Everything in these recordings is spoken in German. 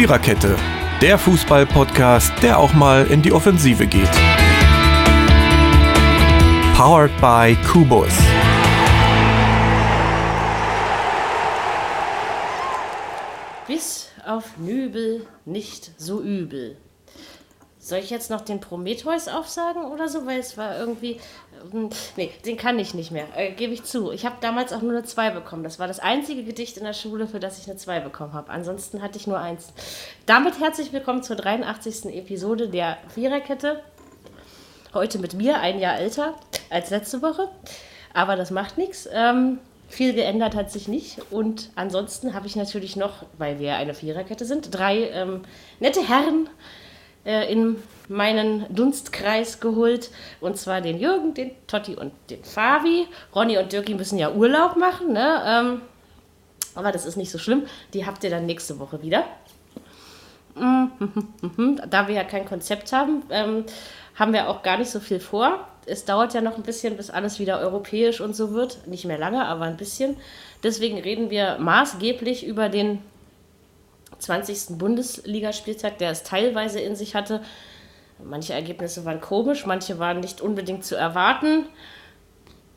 Viererkette, der Fußball-Podcast, der auch mal in die Offensive geht. Powered by Kubus. Bis auf Nübel nicht so übel. Soll ich jetzt noch den Prometheus aufsagen oder so? Weil es war irgendwie. Ähm, Nee, den kann ich nicht mehr. Äh, Gebe ich zu. Ich habe damals auch nur eine 2 bekommen. Das war das einzige Gedicht in der Schule, für das ich eine 2 bekommen habe. Ansonsten hatte ich nur eins. Damit herzlich willkommen zur 83. Episode der Viererkette. Heute mit mir, ein Jahr älter als letzte Woche. Aber das macht nichts. Ähm, viel geändert hat sich nicht. Und ansonsten habe ich natürlich noch, weil wir eine Viererkette sind, drei ähm, nette Herren äh, in meinen Dunstkreis geholt. Und zwar den Jürgen, den Totti und den Fabi. Ronny und Dirki müssen ja Urlaub machen, ne? Ähm, aber das ist nicht so schlimm. Die habt ihr dann nächste Woche wieder. Mhm, Da wir ja kein Konzept haben, ähm, haben wir auch gar nicht so viel vor. Es dauert ja noch ein bisschen, bis alles wieder europäisch und so wird. Nicht mehr lange, aber ein bisschen. Deswegen reden wir maßgeblich über den 20. Bundesligaspieltag, der es teilweise in sich hatte. Manche Ergebnisse waren komisch, manche waren nicht unbedingt zu erwarten,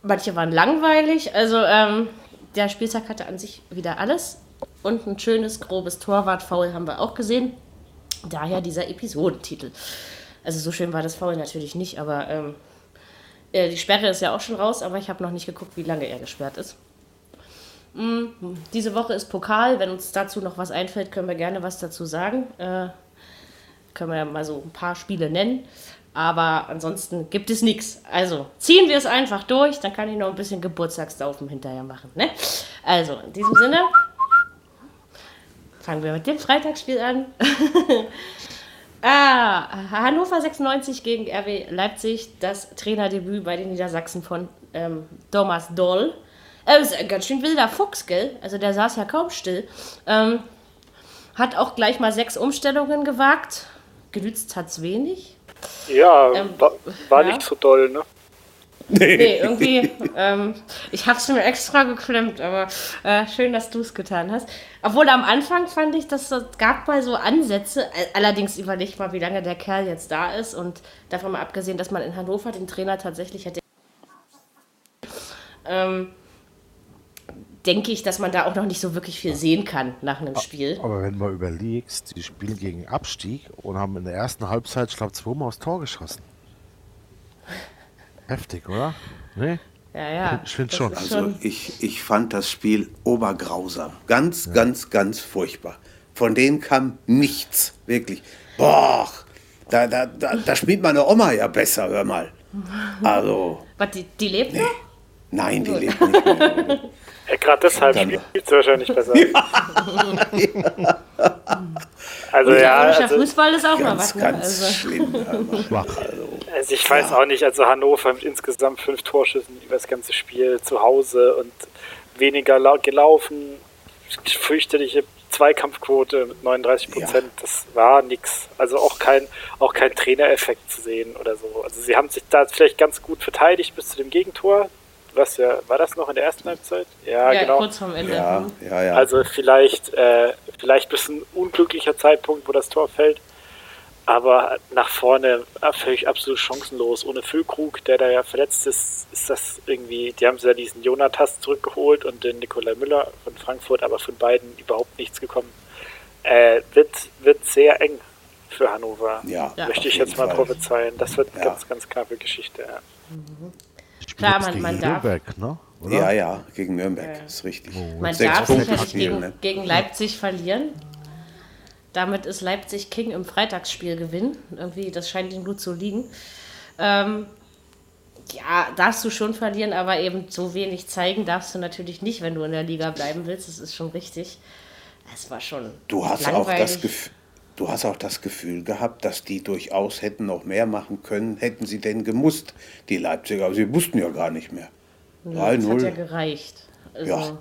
manche waren langweilig. Also ähm, der Spieltag hatte an sich wieder alles. Und ein schönes, grobes Torwartfoul haben wir auch gesehen. Daher dieser Episodentitel. Also so schön war das Foul natürlich nicht, aber ähm, äh, die Sperre ist ja auch schon raus, aber ich habe noch nicht geguckt, wie lange er gesperrt ist. Mm, Diese Woche ist Pokal. Wenn uns dazu noch was einfällt, können wir gerne was dazu sagen. Äh, können wir ja mal so ein paar Spiele nennen. Aber ansonsten gibt es nichts. Also ziehen wir es einfach durch, dann kann ich noch ein bisschen Geburtstagsdaufen hinterher machen. Ne? Also in diesem Sinne fangen wir mit dem Freitagsspiel an. ah, Hannover 96 gegen RW Leipzig, das Trainerdebüt bei den Niedersachsen von ähm, Thomas Doll. Äh, ist ein ganz schön wilder Fuchs, gell? Also der saß ja kaum still. Ähm, hat auch gleich mal sechs Umstellungen gewagt. Genützt hat's wenig. Ja, Ähm, war, war ja. nicht so doll, ne? Nee, irgendwie, ähm, ich hab's mir extra geklemmt, aber äh, schön, dass du es getan hast. Obwohl am Anfang fand ich, dass es gab mal so Ansätze, All- allerdings überleg mal, wie lange der Kerl jetzt da ist und davon mal abgesehen, dass man in Hannover den Trainer tatsächlich hätte. Ähm, denke ich, dass man da auch noch nicht so wirklich viel sehen kann nach einem Spiel. Aber wenn du mal überlegst, die spielen gegen Abstieg und haben in der ersten Halbzeit, ich glaube, zweimal aufs Tor geschossen. Heftig, oder? Nee? Ja, ja. Ich finde schon. Also ich, ich fand das Spiel obergrausam. Ganz, ganz, ganz furchtbar. Von denen kam nichts, wirklich. Boah, da, da, da, da spielt meine Oma ja besser, hör mal. Also, Was, die, die lebt noch? nein, die lebt nicht mehr. Ja, Gerade deshalb spielt sie wahrscheinlich besser. Also ja, also, Fußball ist auch mal Ganz, was. Ne? ganz Also, schlimm. mal. Schwach. also ich weiß auch nicht, also Hannover mit insgesamt fünf Torschüssen über das ganze Spiel zu Hause und weniger lau gelaufen, fürchterliche Zweikampfquote mit 39 Prozent, das war nix. Also auch kein, auch kein Trainereffekt zu sehen oder so. Also sie haben sich da vielleicht ganz gut verteidigt bis zu dem Gegentor. Was ja, war das noch in der ersten Halbzeit? Ja, ja, genau. kurz vorm Ende. Ja, Hm. ja, ja. Also vielleicht, äh, vielleicht bis ein unglücklicher Zeitpunkt, wo das Tor fällt. Aber nach vorne äh, völlig absolut chancenlos. Ohne Füllkrug, der da ja verletzt ist, ist das irgendwie, die haben sie ja diesen Jonatas zurückgeholt und den Nikolai Müller von Frankfurt, aber von beiden überhaupt nichts gekommen. Äh, wird, wird sehr eng für Hannover. Ja. Möchte ich jetzt mal Fall. prophezeien. Das wird Ja. ganz, ganz knappe Geschichte. Ja. Die spielen Klar, man- gegen man darf- Nürnberg, ne? Oder? Ja, ja, gegen Nürnberg, Ja. ist richtig. Man Sechs darf Punkte sicherlich gegen, ne? gegen Leipzig verlieren. Damit ist Leipzig King im Freitagsspielgewinn. Irgendwie, das scheint ihm gut zu liegen. Ähm, ja, darfst du schon verlieren, aber eben so wenig zeigen darfst du natürlich nicht, wenn du in der Liga bleiben willst. Das ist schon richtig. Es war schon Du hast, auch langweilig. das Gefühl, du hast auch das Gefühl gehabt, dass die durchaus hätten noch mehr machen können, hätten sie denn gemusst, die Leipziger. Aber sie wussten ja gar nicht mehr. Das hat ja 3-0. gereicht. Also, Ja.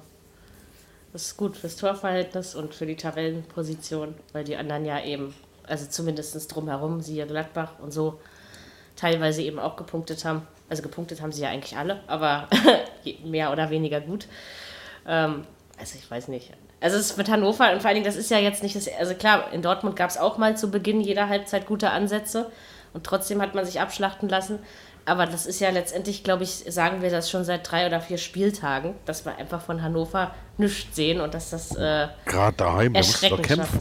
Das ist gut fürs Torverhältnis und für die Tabellenposition, weil die anderen ja eben, also zumindest drumherum, siehe Gladbach und so, teilweise eben auch gepunktet haben. Also gepunktet haben sie ja eigentlich alle, aber mehr oder weniger gut. Ähm, also ich weiß nicht. Also es mit Hannover und vor allen Dingen, das ist ja jetzt nicht das, also klar, in Dortmund gab es auch mal zu Beginn jeder Halbzeit gute Ansätze und trotzdem hat man sich abschlachten lassen. Aber das ist ja letztendlich, glaube ich, sagen wir das schon seit drei oder vier Spieltagen, dass wir einfach von Hannover nichts sehen und dass das äh, Gerade daheim, da musst du doch kämpfen.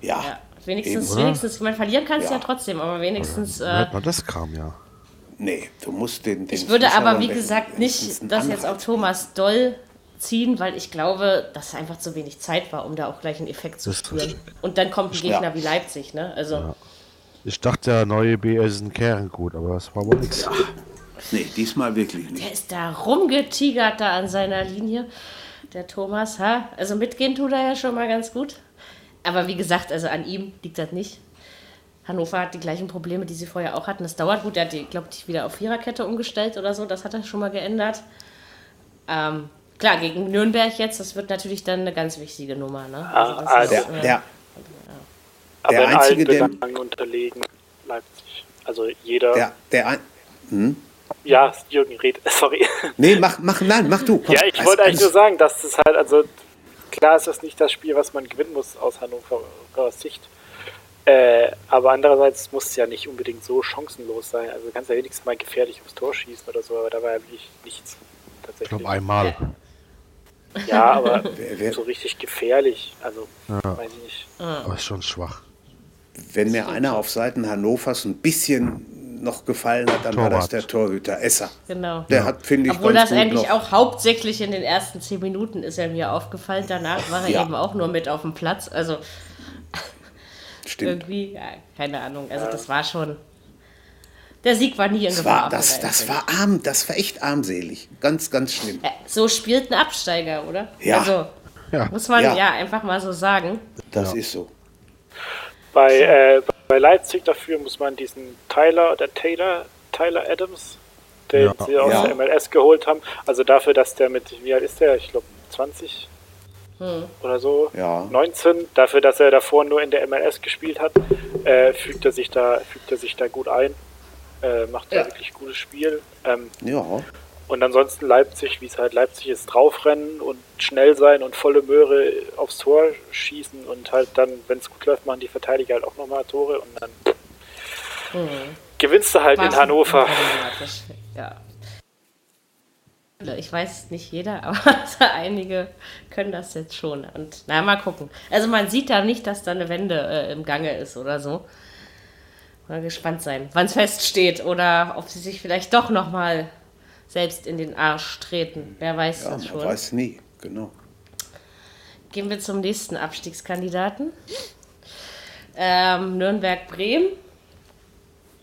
Ja, Ja, wenigstens, Eben, wenigstens, ich meine, verlieren kannst du Ja. ja trotzdem, aber wenigstens. Äh, Hört man das kam ja. nee, du musst den. den ich würde aber, wie gesagt, nicht das jetzt auf Thomas Doll ziehen, weil ich glaube, dass einfach zu wenig Zeit war, um da auch gleich einen Effekt zu spüren. Und dann kommt ein Ja. Gegner wie Leipzig, ne? Also, Ich dachte, der neue BS ist ein Kern gut, aber das war wohl nichts. Nee, diesmal wirklich nicht. der ist da rumgetigert da an seiner Linie, der Thomas. Ha? Also mitgehen tut er ja schon mal ganz gut. Aber wie gesagt, also an ihm liegt das nicht. Hannover hat die gleichen Probleme, die sie vorher auch hatten. Das dauert gut. Er hat die, glaube ich, wieder auf Viererkette umgestellt oder so. Das hat er schon mal geändert. Ähm, klar, gegen Nürnberg jetzt, das wird natürlich dann eine ganz wichtige Nummer. Ne? Ah, das ah, ist, Der, äh, der, Aber Der in einzige, allen der- unterlegen Leipzig. Also jeder. der, der, ein- Ja, Jürgen redet. Sorry. nee, mach, mach, nein, mach du. komm. Ja, ich wollte eigentlich nur sagen, dass das halt, also klar ist das nicht das Spiel, was man gewinnen muss aus Hannoverer Sicht. Äh, aber andererseits muss es ja nicht unbedingt so chancenlos sein. Also du kannst ja wenigstens mal gefährlich aufs Tor schießen oder so, aber da war ja wirklich nichts. Ich Tatsächlich. glaube einmal. Ja, aber Wer- wer- so richtig gefährlich. Also, weiß ich nicht. Aber ist schon schwach. Wenn mir einer auf Seiten Hannovers ein bisschen noch gefallen hat, dann war das Torwart. der Torhüter Esser. Genau. Der hat, finde ich, Obwohl ganz das gut eigentlich noch. auch hauptsächlich in den ersten zehn Minuten ist er mir aufgefallen. Danach war er Ja. eben auch nur mit auf dem Platz. Also Stimmt. irgendwie, ja, keine Ahnung. Also das war schon. Der Sieg war nie in Das Gefahr. war, das, der das war arm, das war echt armselig. Ganz, ganz schlimm. Ja, so spielt ein Absteiger, oder? Ja. Also Ja. muss man ja. Ja. einfach mal so sagen. Das ist so. Bei, äh, bei Leipzig dafür muss man diesen Tyler oder Taylor, Tyler Adams, den Ja. sie aus Ja. der MLS geholt haben. Also dafür, dass der mit, wie alt ist der? Ich glaube 20 oder so. Ja. 19. Dafür, dass er davor nur in der MLS gespielt hat, äh, fügt, er sich da, fügt er sich da gut ein. Äh, macht Ja. wirklich gutes Spiel. Ähm, Ja. und ansonsten Leipzig, wie es halt Leipzig ist, draufrennen und schnell sein und volle Möhre aufs Tor schießen und halt dann, wenn es gut läuft, machen die Verteidiger halt auch nochmal Tore und dann gewinnst du halt in War Hannover. problematisch, Ja. Ich weiß nicht jeder, aber einige können das jetzt schon. Und na, mal gucken. Also man sieht da nicht, dass da eine Wende äh, im Gange ist oder so. Mal gespannt sein, wann es feststeht oder ob sie sich vielleicht doch noch mal selbst in den Arsch treten. Wer weiß Ja, das man schon. weiß nie. Genau. Gehen wir zum nächsten Abstiegskandidaten. Ähm, Nürnberg-Bremen.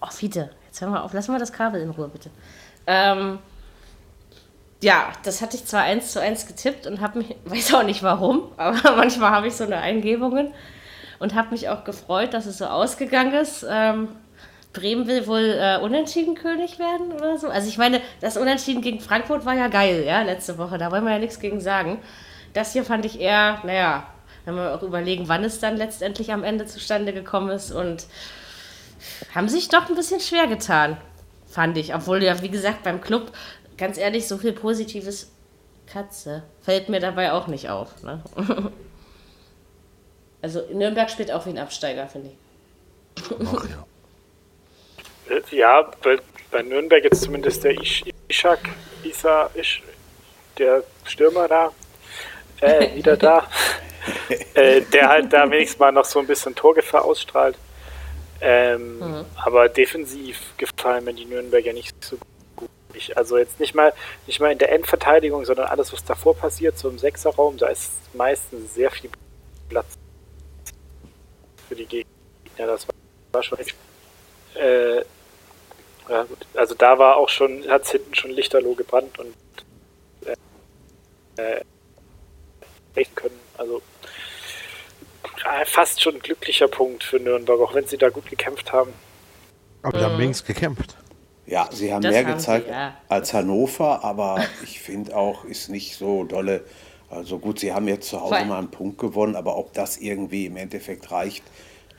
Oh, Fiete, jetzt hör mal auf, lass mal das Kabel in Ruhe, bitte. Ähm, ja, das hatte ich zwar eins zu eins getippt und habe mich, weiß auch nicht warum, aber manchmal habe ich so eine Eingebungen und habe mich auch gefreut, dass es so ausgegangen ist. Ähm, Bremen will wohl äh, unentschieden König werden oder so. Also ich meine, das Unentschieden gegen Frankfurt war ja geil, ja, letzte Woche. Da wollen wir ja nichts gegen sagen. Das hier fand ich eher, naja, wenn wir auch überlegen, wann es dann letztendlich am Ende zustande gekommen ist und haben sich doch ein bisschen schwer getan, fand ich. Obwohl ja, wie gesagt, beim Club, ganz ehrlich, so viel Positives Katze fällt mir dabei auch nicht auf. Ne? Also Nürnberg spielt auch wie ein Absteiger, finde ich. Ach ja. Ja, bei, bei Nürnberg jetzt zumindest der Ish, Ishak, Isa, Ish, der Stürmer da, äh, wieder da, äh, der halt da wenigstens mal noch so ein bisschen Torgefahr ausstrahlt. Ähm, Aber defensiv gefallen mir die Nürnberger nicht so gut. Ich, also jetzt nicht mal, nicht mal in der Endverteidigung, sondern alles, was davor passiert, so im Sechserraum, da ist meistens sehr viel Platz für die Gegner. Das war, war schon echt äh. Also da war auch schon, hat es hinten schon Lichterloh gebrannt und äh, äh, rechnen können. Also äh, fast schon ein glücklicher Punkt für Nürnberg, auch wenn sie da gut gekämpft haben. Aber die haben wenigstens gekämpft. Ja, sie haben Das mehr haben gezeigt sie, ja. als Hannover, aber ich finde auch, ist nicht so dolle. Also gut, sie haben jetzt zu Hause Weil- mal einen Punkt gewonnen, aber ob das irgendwie im Endeffekt reicht,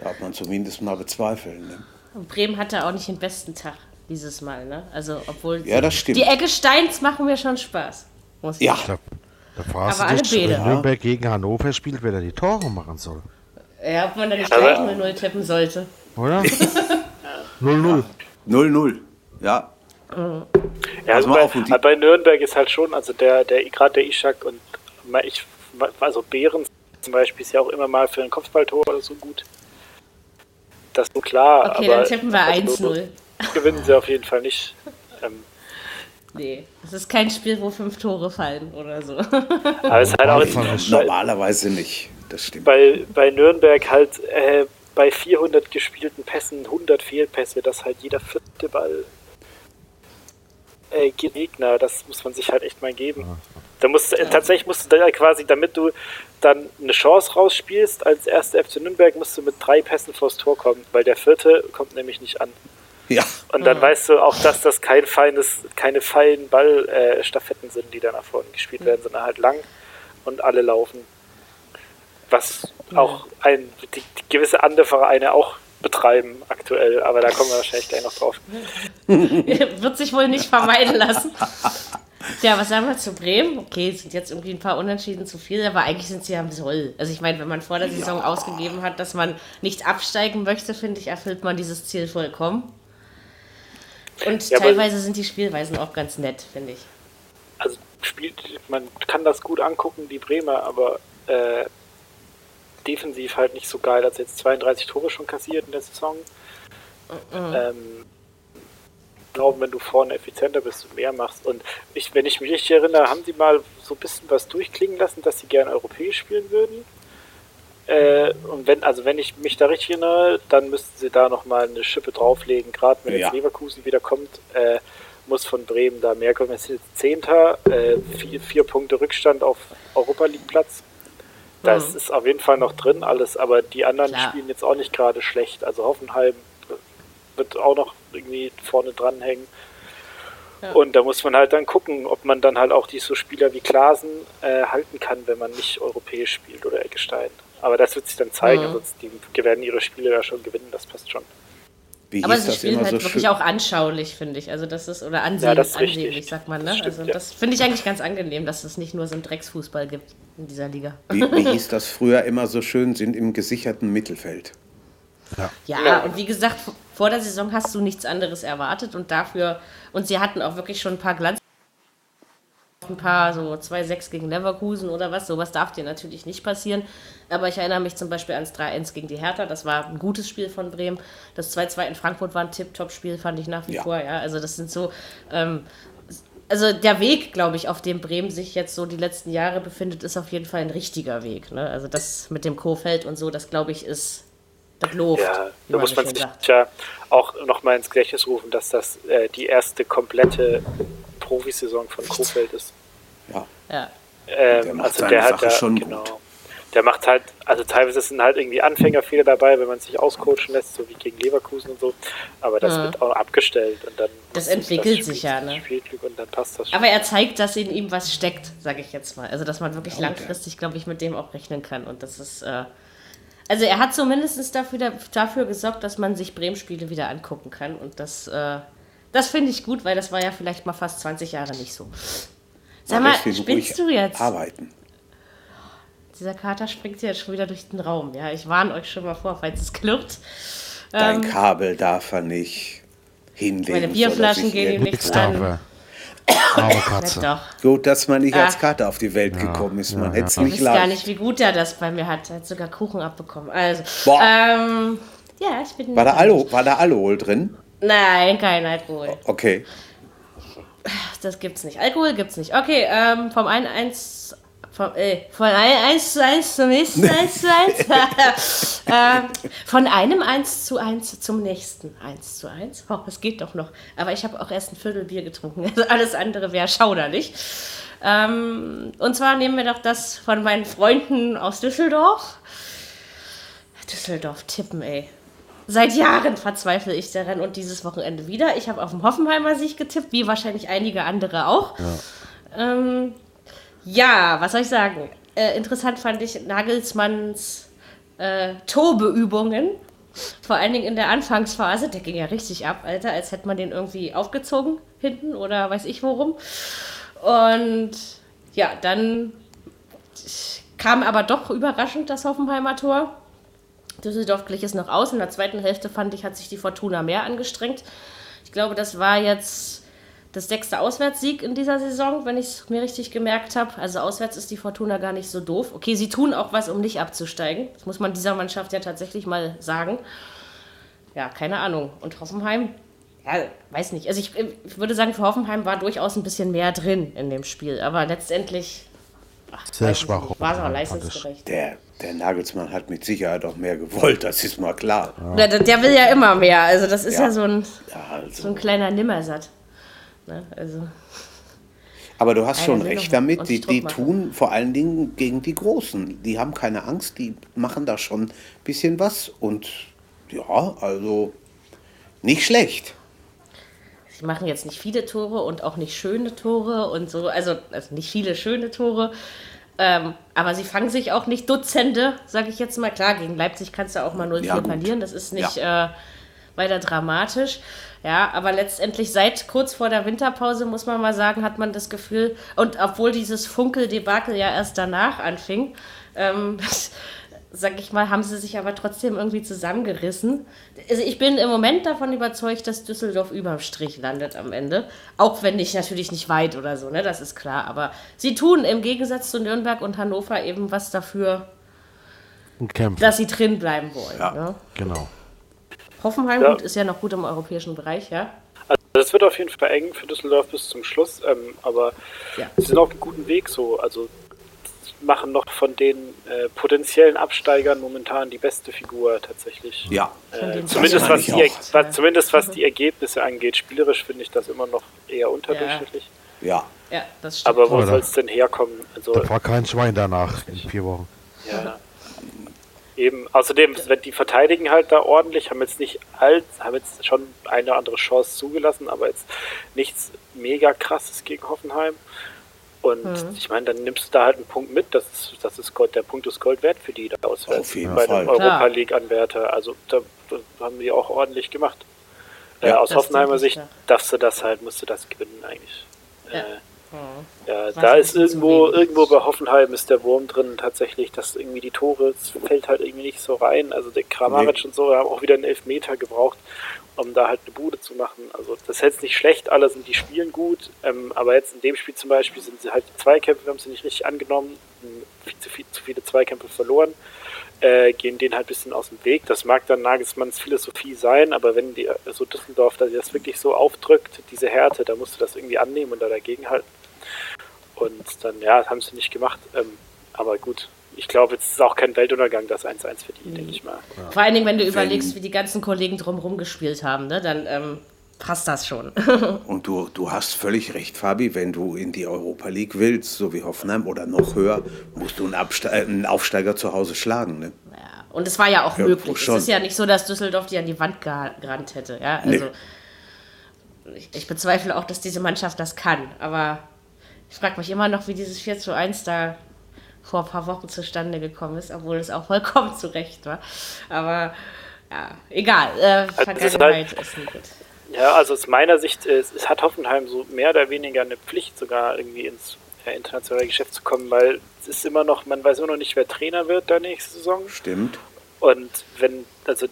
darf man zumindest mal bezweifeln. Ne? Und Bremen hatte auch nicht den besten Tag dieses Mal, ne? Also, obwohl Ja, das stimmt. die Ecke Steins machen mir schon Spaß. Muss ich Ja, Ich glaub, Da fragst Aber du alle dich, wenn Nürnberg gegen Hannover spielt, wer da die Tore machen soll. Ja, ob man da nicht gleich 0-0 tippen sollte. Oder? 0-0. 0-0. Ja. Ja, Pass also bei, bei Nürnberg ist halt schon, also der, der gerade der Ishak und ich, also Behrens zum Beispiel ist ja auch immer mal für ein Kopfballtor oder so gut. Das ist so klar. Okay, aber dann tippen wir also 1-0. Gewinnen sie auf jeden Fall nicht. Ähm, Nee, es ist kein Spiel, wo fünf Tore fallen oder so. aber es ist halt auch Normalerweise nicht. Das stimmt. bei, bei Nürnberg halt äh, bei 400 gespielten Pässen 100 Fehlpässe, dass halt jeder vierte Ball äh, Gegner, das muss man sich halt echt mal geben. Da musst, äh, tatsächlich musst du da quasi, damit du dann eine Chance rausspielst, als erste FC Nürnberg musst du mit drei Pässen vors Tor kommen, weil der vierte kommt nämlich nicht an. Ja. Und dann weißt du auch, dass das kein feines, keine feinen Ballstaffetten äh, sind, die da nach vorne gespielt werden, sondern halt lang und alle laufen. Was auch ein, die, die gewisse andere Vereine auch betreiben aktuell, aber da kommen wir wahrscheinlich gleich noch drauf. Wird sich wohl nicht vermeiden lassen. Ja, was sagen wir zu Bremen? Okay, es sind jetzt irgendwie ein paar Unentschieden zu viel, aber eigentlich sind sie am Soll. Also ich meine, wenn man vor der Saison ausgegeben hat, dass man nicht absteigen möchte, finde ich, erfüllt man dieses Ziel vollkommen. Und Ja, teilweise sind die Spielweisen auch ganz nett, finde ich. Also spielt, man kann das gut angucken, die Bremer, aber äh, defensiv halt nicht so geil, als jetzt 32 Tore schon kassiert in der Saison. Ähm, ich glaube, wenn du vorne effizienter bist und mehr machst. Und ich, wenn ich mich richtig erinnere, haben sie mal so ein bisschen was durchklingen lassen, dass sie gerne europäisch spielen würden. Äh, und wenn, also wenn ich mich da richtig erinnere, dann müssten sie da nochmal eine Schippe drauflegen, gerade wenn Ja. jetzt Leverkusen wieder kommt, äh, muss von Bremen da mehr kommen. Es sind jetzt Zehnter, äh, vier, vier Punkte Rückstand auf Europa League Platz. Das Mhm. ist auf jeden Fall noch drin alles, aber die anderen Klar. spielen jetzt auch nicht gerade schlecht. Also Hoffenheim wird auch noch irgendwie vorne dranhängen. Ja. Und da muss man halt dann gucken, ob man dann halt auch die so Spieler wie Klaasen äh, halten kann, wenn man nicht europäisch spielt oder Eggestein. Aber das wird sich dann zeigen, Mhm. ansonsten die werden ihre Spiele da schon gewinnen, das passt schon. Wie Aber das spielen immer halt so wirklich schön? auch anschaulich, finde ich. Also das ist, oder anseh Ja, das ist ansehnlich, sagt man, ne? Das stimmt, also ja. das finde ich eigentlich ganz angenehm, dass es nicht nur so einen Drecksfußball gibt in dieser Liga. Wie, wie hieß das früher immer so schön? Sind im gesicherten Mittelfeld. Ja, Ja. und wie gesagt, vor der Saison hast du nichts anderes erwartet und dafür, und sie hatten auch wirklich schon ein paar Glanz, ein paar so 2-6 gegen Leverkusen oder was, sowas darf dir natürlich nicht passieren, aber ich erinnere mich zum Beispiel ans 3-1 gegen die Hertha, das war ein gutes Spiel von Bremen, das 2-2 in Frankfurt war ein Tip-Top-Spiel, fand ich nach wie Ja. vor, ja, also das sind so, ähm, also der Weg, glaube ich, auf dem Bremen sich jetzt so die letzten Jahre befindet, ist auf jeden Fall ein richtiger Weg, ne? also das mit dem Kofeld und so, das glaube ich ist, das Luft, Ja, da muss man sich sagt. ja auch nochmal ins Gedächtnis rufen, dass das äh, die erste komplette Profisaison von Kofeld ist. Ja. Ja. Ähm, Der macht also seine der hat Sache ja, schon genau. gut. Der macht halt, also teilweise sind halt irgendwie Anfängerfehler dabei, wenn man sich auscoachen lässt, so wie gegen Leverkusen und so. Aber das Ja. wird auch abgestellt und dann. Das entwickelt Spiel- sich ja, ne? Spielglück und dann passt das schon. Aber er zeigt, dass in ihm was steckt, sage ich jetzt mal. Also, dass man wirklich Ja, langfristig, glaube ich, mit dem auch rechnen kann. Und das ist. Äh, also, er hat zumindest dafür, dafür gesorgt, dass man sich Bremen-Spiele wieder angucken kann. Und das, äh, das finde ich gut, weil das war ja vielleicht mal fast 20 Jahre nicht so. Sag mal, spinnst du jetzt? Arbeiten. Dieser Kater springt jetzt schon wieder durch den Raum. Ja, ich warne euch schon mal vor, falls es klirrt. Dein Ähm, Kabel darf er nicht hinlegen. Meine Bierflaschen er gehen ihm nichts darf an. Arme Katze. Gut, dass man nicht als Kater auf die Welt gekommen ist. Man ja, hätte es ja. nicht leicht. Ich weiß gar nicht, wie gut er das bei mir hat. Er hat sogar Kuchen abbekommen. Also, ähm, ja, ich bin. War da, Alkohol, war da Alkohol drin? Nein, kein Alkohol. Okay. Das gibt's nicht. Alkohol gibt's nicht. Okay, ähm, vom 1, 1 von, äh, von ein, 1 zu 1 zum nächsten 1 zu 1. äh, von einem 1 zu 1 zum nächsten 1 zu 1. Oh, das geht doch noch. Aber ich habe auch erst ein Viertel Bier getrunken. Also alles andere wäre schauderlich. Ähm, und zwar nehmen wir doch das von meinen Freunden aus Düsseldorf. Düsseldorf tippen, ey. Seit Jahren verzweifle ich daran und dieses Wochenende wieder. Ich habe auf dem Hoffenheimer Sieg getippt, wie wahrscheinlich einige andere auch. Ja. Ähm, ja was soll ich sagen? Äh, interessant fand ich Nagelsmanns äh, Tobeübungen. Vor allen Dingen in der Anfangsphase. Der ging ja richtig ab, Alter, als hätte man den irgendwie aufgezogen hinten oder weiß ich worum. Und ja, dann kam aber doch überraschend das Hoffenheimer Tor. Düsseldorf glich es noch aus. In der zweiten Hälfte fand ich, hat sich die Fortuna mehr angestrengt. Ich glaube, das war jetzt das sechste Auswärtssieg in dieser Saison, wenn ich es mir richtig gemerkt habe. Also auswärts ist die Fortuna gar nicht so doof. Okay, sie tun auch was, um nicht abzusteigen. Das muss man dieser Mannschaft ja tatsächlich mal sagen. Ja, keine Ahnung. Und Hoffenheim, ja, weiß nicht. Also ich, ich würde sagen, für Hoffenheim war durchaus ein bisschen mehr drin in dem Spiel. Aber letztendlich ach, Sehr schwach nicht, war es auch leistungsgerecht. Der, der Nagelsmann hat mit Sicherheit auch mehr gewollt, das ist mal klar. Der, der will ja immer mehr. Also das ist ja, Ja. so, ein, Ja, so ein also. kleiner Nimmersatt. Ne? Also, Aber du hast Einer schon recht damit, die, die tun vor allen Dingen gegen die Großen. Die haben keine Angst, die machen da schon ein bisschen was. Und ja, also nicht schlecht. sie machen jetzt nicht viele Tore und auch nicht schöne Tore und so. Also, also nicht viele schöne Tore. Ähm, aber sie fangen sich auch nicht Dutzende, sage ich jetzt mal. Klar, gegen Leipzig kannst du auch mal 0-4 Ja, verlieren. Das ist nicht äh, weiter dramatisch. Ja, aber letztendlich seit kurz vor der Winterpause, muss man mal sagen, hat man das Gefühl, und obwohl dieses Funkel-Debakel ja erst danach anfing, ähm, sag ich mal, haben sie sich aber trotzdem irgendwie zusammengerissen. Also ich bin im Moment davon überzeugt, dass Düsseldorf überm Strich landet am Ende. Auch wenn nicht, natürlich nicht weit oder so, ne? Das ist klar. Aber sie tun im Gegensatz zu Nürnberg und Hannover eben was dafür, dass sie drin bleiben wollen. Ja. Ne? Genau. Hoffenheim Ja. ist ja noch gut im europäischen Bereich, ja. Also das wird auf jeden Fall eng für Düsseldorf bis zum Schluss, ähm, aber Ja. sie sind auf einem guten Weg so. Also sie machen noch von den äh, potenziellen Absteigern momentan die beste Figur tatsächlich. Ja. Äh, zumindest, was die, was, zumindest was die Ergebnisse angeht. Spielerisch finde ich das immer noch eher unterdurchschnittlich. Ja. Ja, das stimmt. Aber wo soll es denn herkommen? Also, Da war kein Schwein danach in vier Wochen. Eben, außerdem, wenn die verteidigen halt da ordentlich, haben jetzt nicht alt, haben jetzt schon eine oder andere Chance zugelassen, aber jetzt nichts mega krasses gegen Hoffenheim. Und Mhm. ich meine, dann nimmst du da halt einen Punkt mit, das ist, das ist Gold, der Punkt ist Gold wert für die da auswärts. Auf jeden bei Fall. Europa. League-Anwärter. Also da, da haben die auch ordentlich gemacht. äh, Ja, aus das Hoffenheimer denke ich, Sicht ja. darfst du das halt, musst du das gewinnen eigentlich. Ja. Äh, ja, Was da ist irgendwo, irgendwo bei Hoffenheim ist der Wurm drin tatsächlich, dass irgendwie die Tore, es fällt halt irgendwie nicht so rein. Also der Kramaric Nee. und so haben auch wieder einen Elfmeter gebraucht, um da halt eine Bude zu machen. Also das ist jetzt nicht schlecht, alle sind, die spielen gut, ähm, aber jetzt in dem Spiel zum Beispiel sind sie halt die Zweikämpfe, haben sie nicht richtig angenommen, viel zu, viel, zu viele Zweikämpfe verloren, äh, gehen denen halt ein bisschen aus dem Weg. Das mag dann Nagelsmanns Philosophie sein, aber wenn die so Düsseldorf da das wirklich so aufdrückt, diese Härte, da musst du das irgendwie annehmen und da dagegen halten. Und dann, ja, das haben sie nicht gemacht. Ähm, aber gut, ich glaube, jetzt ist auch kein Weltuntergang, das 1-1 für die, denke ich mal. Vor allen Dingen, wenn du überlegst, wie die ganzen Kollegen drumherum gespielt haben, ne, dann ähm, passt das schon. Und du, du hast völlig recht, Fabi, wenn du in die Europa League willst, so wie Hoffenheim oder noch höher, musst du einen, Abste einen Aufsteiger zu Hause schlagen. Ne? Ja, und es war ja auch Ja, möglich. schon. Es ist ja nicht so, dass Düsseldorf die an die Wand gerannt hätte. Ja, also ich, ich bezweifle auch, dass diese Mannschaft das kann. Aber ich frage mich immer noch, wie dieses 4 zu 1 da vor ein paar Wochen zustande gekommen ist, obwohl es auch vollkommen zu Recht war. Aber ja, egal. Äh, das ist halt- Vergangenheit ist nicht gut. Ja, also aus meiner Sicht äh, es, es hat Hoffenheim so mehr oder weniger eine Pflicht, sogar irgendwie ins äh, internationale Geschäft zu kommen, weil es ist immer noch, man weiß immer noch nicht, wer Trainer wird da nächste Saison. Stimmt. Und wenn, also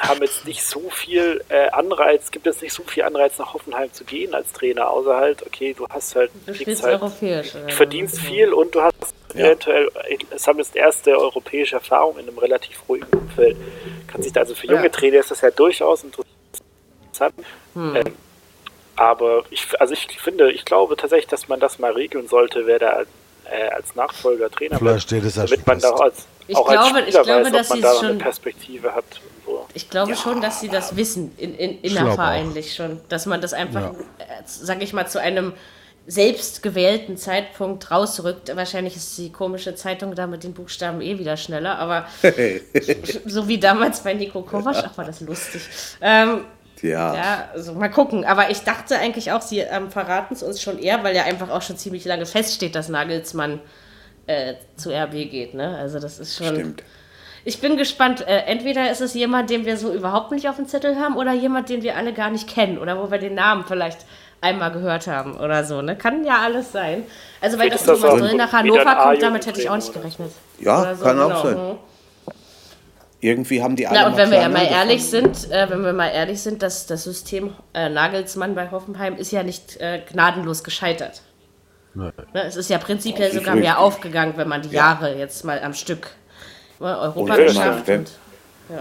haben jetzt nicht so viel äh, Anreiz, gibt es nicht so viel Anreiz nach Hoffenheim zu gehen als Trainer, außer halt, okay, du hast halt, Du kriegst halt europäisch. du verdienst viel und du hast Ja. eventuell, es sammelst erste europäische Erfahrung in einem relativ ruhigen Umfeld. Kann sich da, also für junge Ja. Trainer ist das ja durchaus interessant. Hm. Ähm, aber ich, also ich finde, ich glaube tatsächlich, dass man das mal regeln sollte, wer da äh, als Nachfolger Trainer Vielleicht steht es ja schon damit man da als, Ich auch glaube- als ich Spieler glaube, weiß, dass ob man da es eine schon- Perspektive hat. So. Ich glaube schon, dass sie das wissen, in, in, innervereinlich schon. Dass man das einfach, Ja. äh, sag ich mal, zu einem selbst gewählten Zeitpunkt rausrückt. Wahrscheinlich ist die komische Zeitung da mit den Buchstaben eh wieder schneller, aber so wie damals bei Nico Kovac, ach, war das lustig. Ähm, Ja. ja, also mal gucken. Aber ich dachte eigentlich auch, sie ähm, verraten es uns schon eher, weil ja einfach auch schon ziemlich lange feststeht, dass Nagelsmann äh, zu RB geht. Ne? Also das ist schon. Stimmt. Ich bin gespannt. Äh, entweder ist es jemand, den wir so überhaupt nicht auf dem Zettel haben, oder jemand, den wir alle gar nicht kennen, oder wo wir den Namen vielleicht einmal gehört haben oder so. Ne? Kann ja alles sein. Also, weil das das Thomas auch Doll nach Hannover kommt, damit hätte ich auch nicht so. gerechnet. Ja, so, kann auch genau. sein. Mhm. Irgendwie haben die alle Ja, und wenn wir ja mal angefangen. ehrlich sind, äh, wenn wir mal ehrlich sind, dass das System äh, Nagelsmann bei Hoffenheim ist ja nicht äh, gnadenlos gescheitert. Ne, es ist ja prinzipiell Das ist sogar mehr richtig. aufgegangen, wenn man die Jahre jetzt mal am Stück Europa Und geschafft man-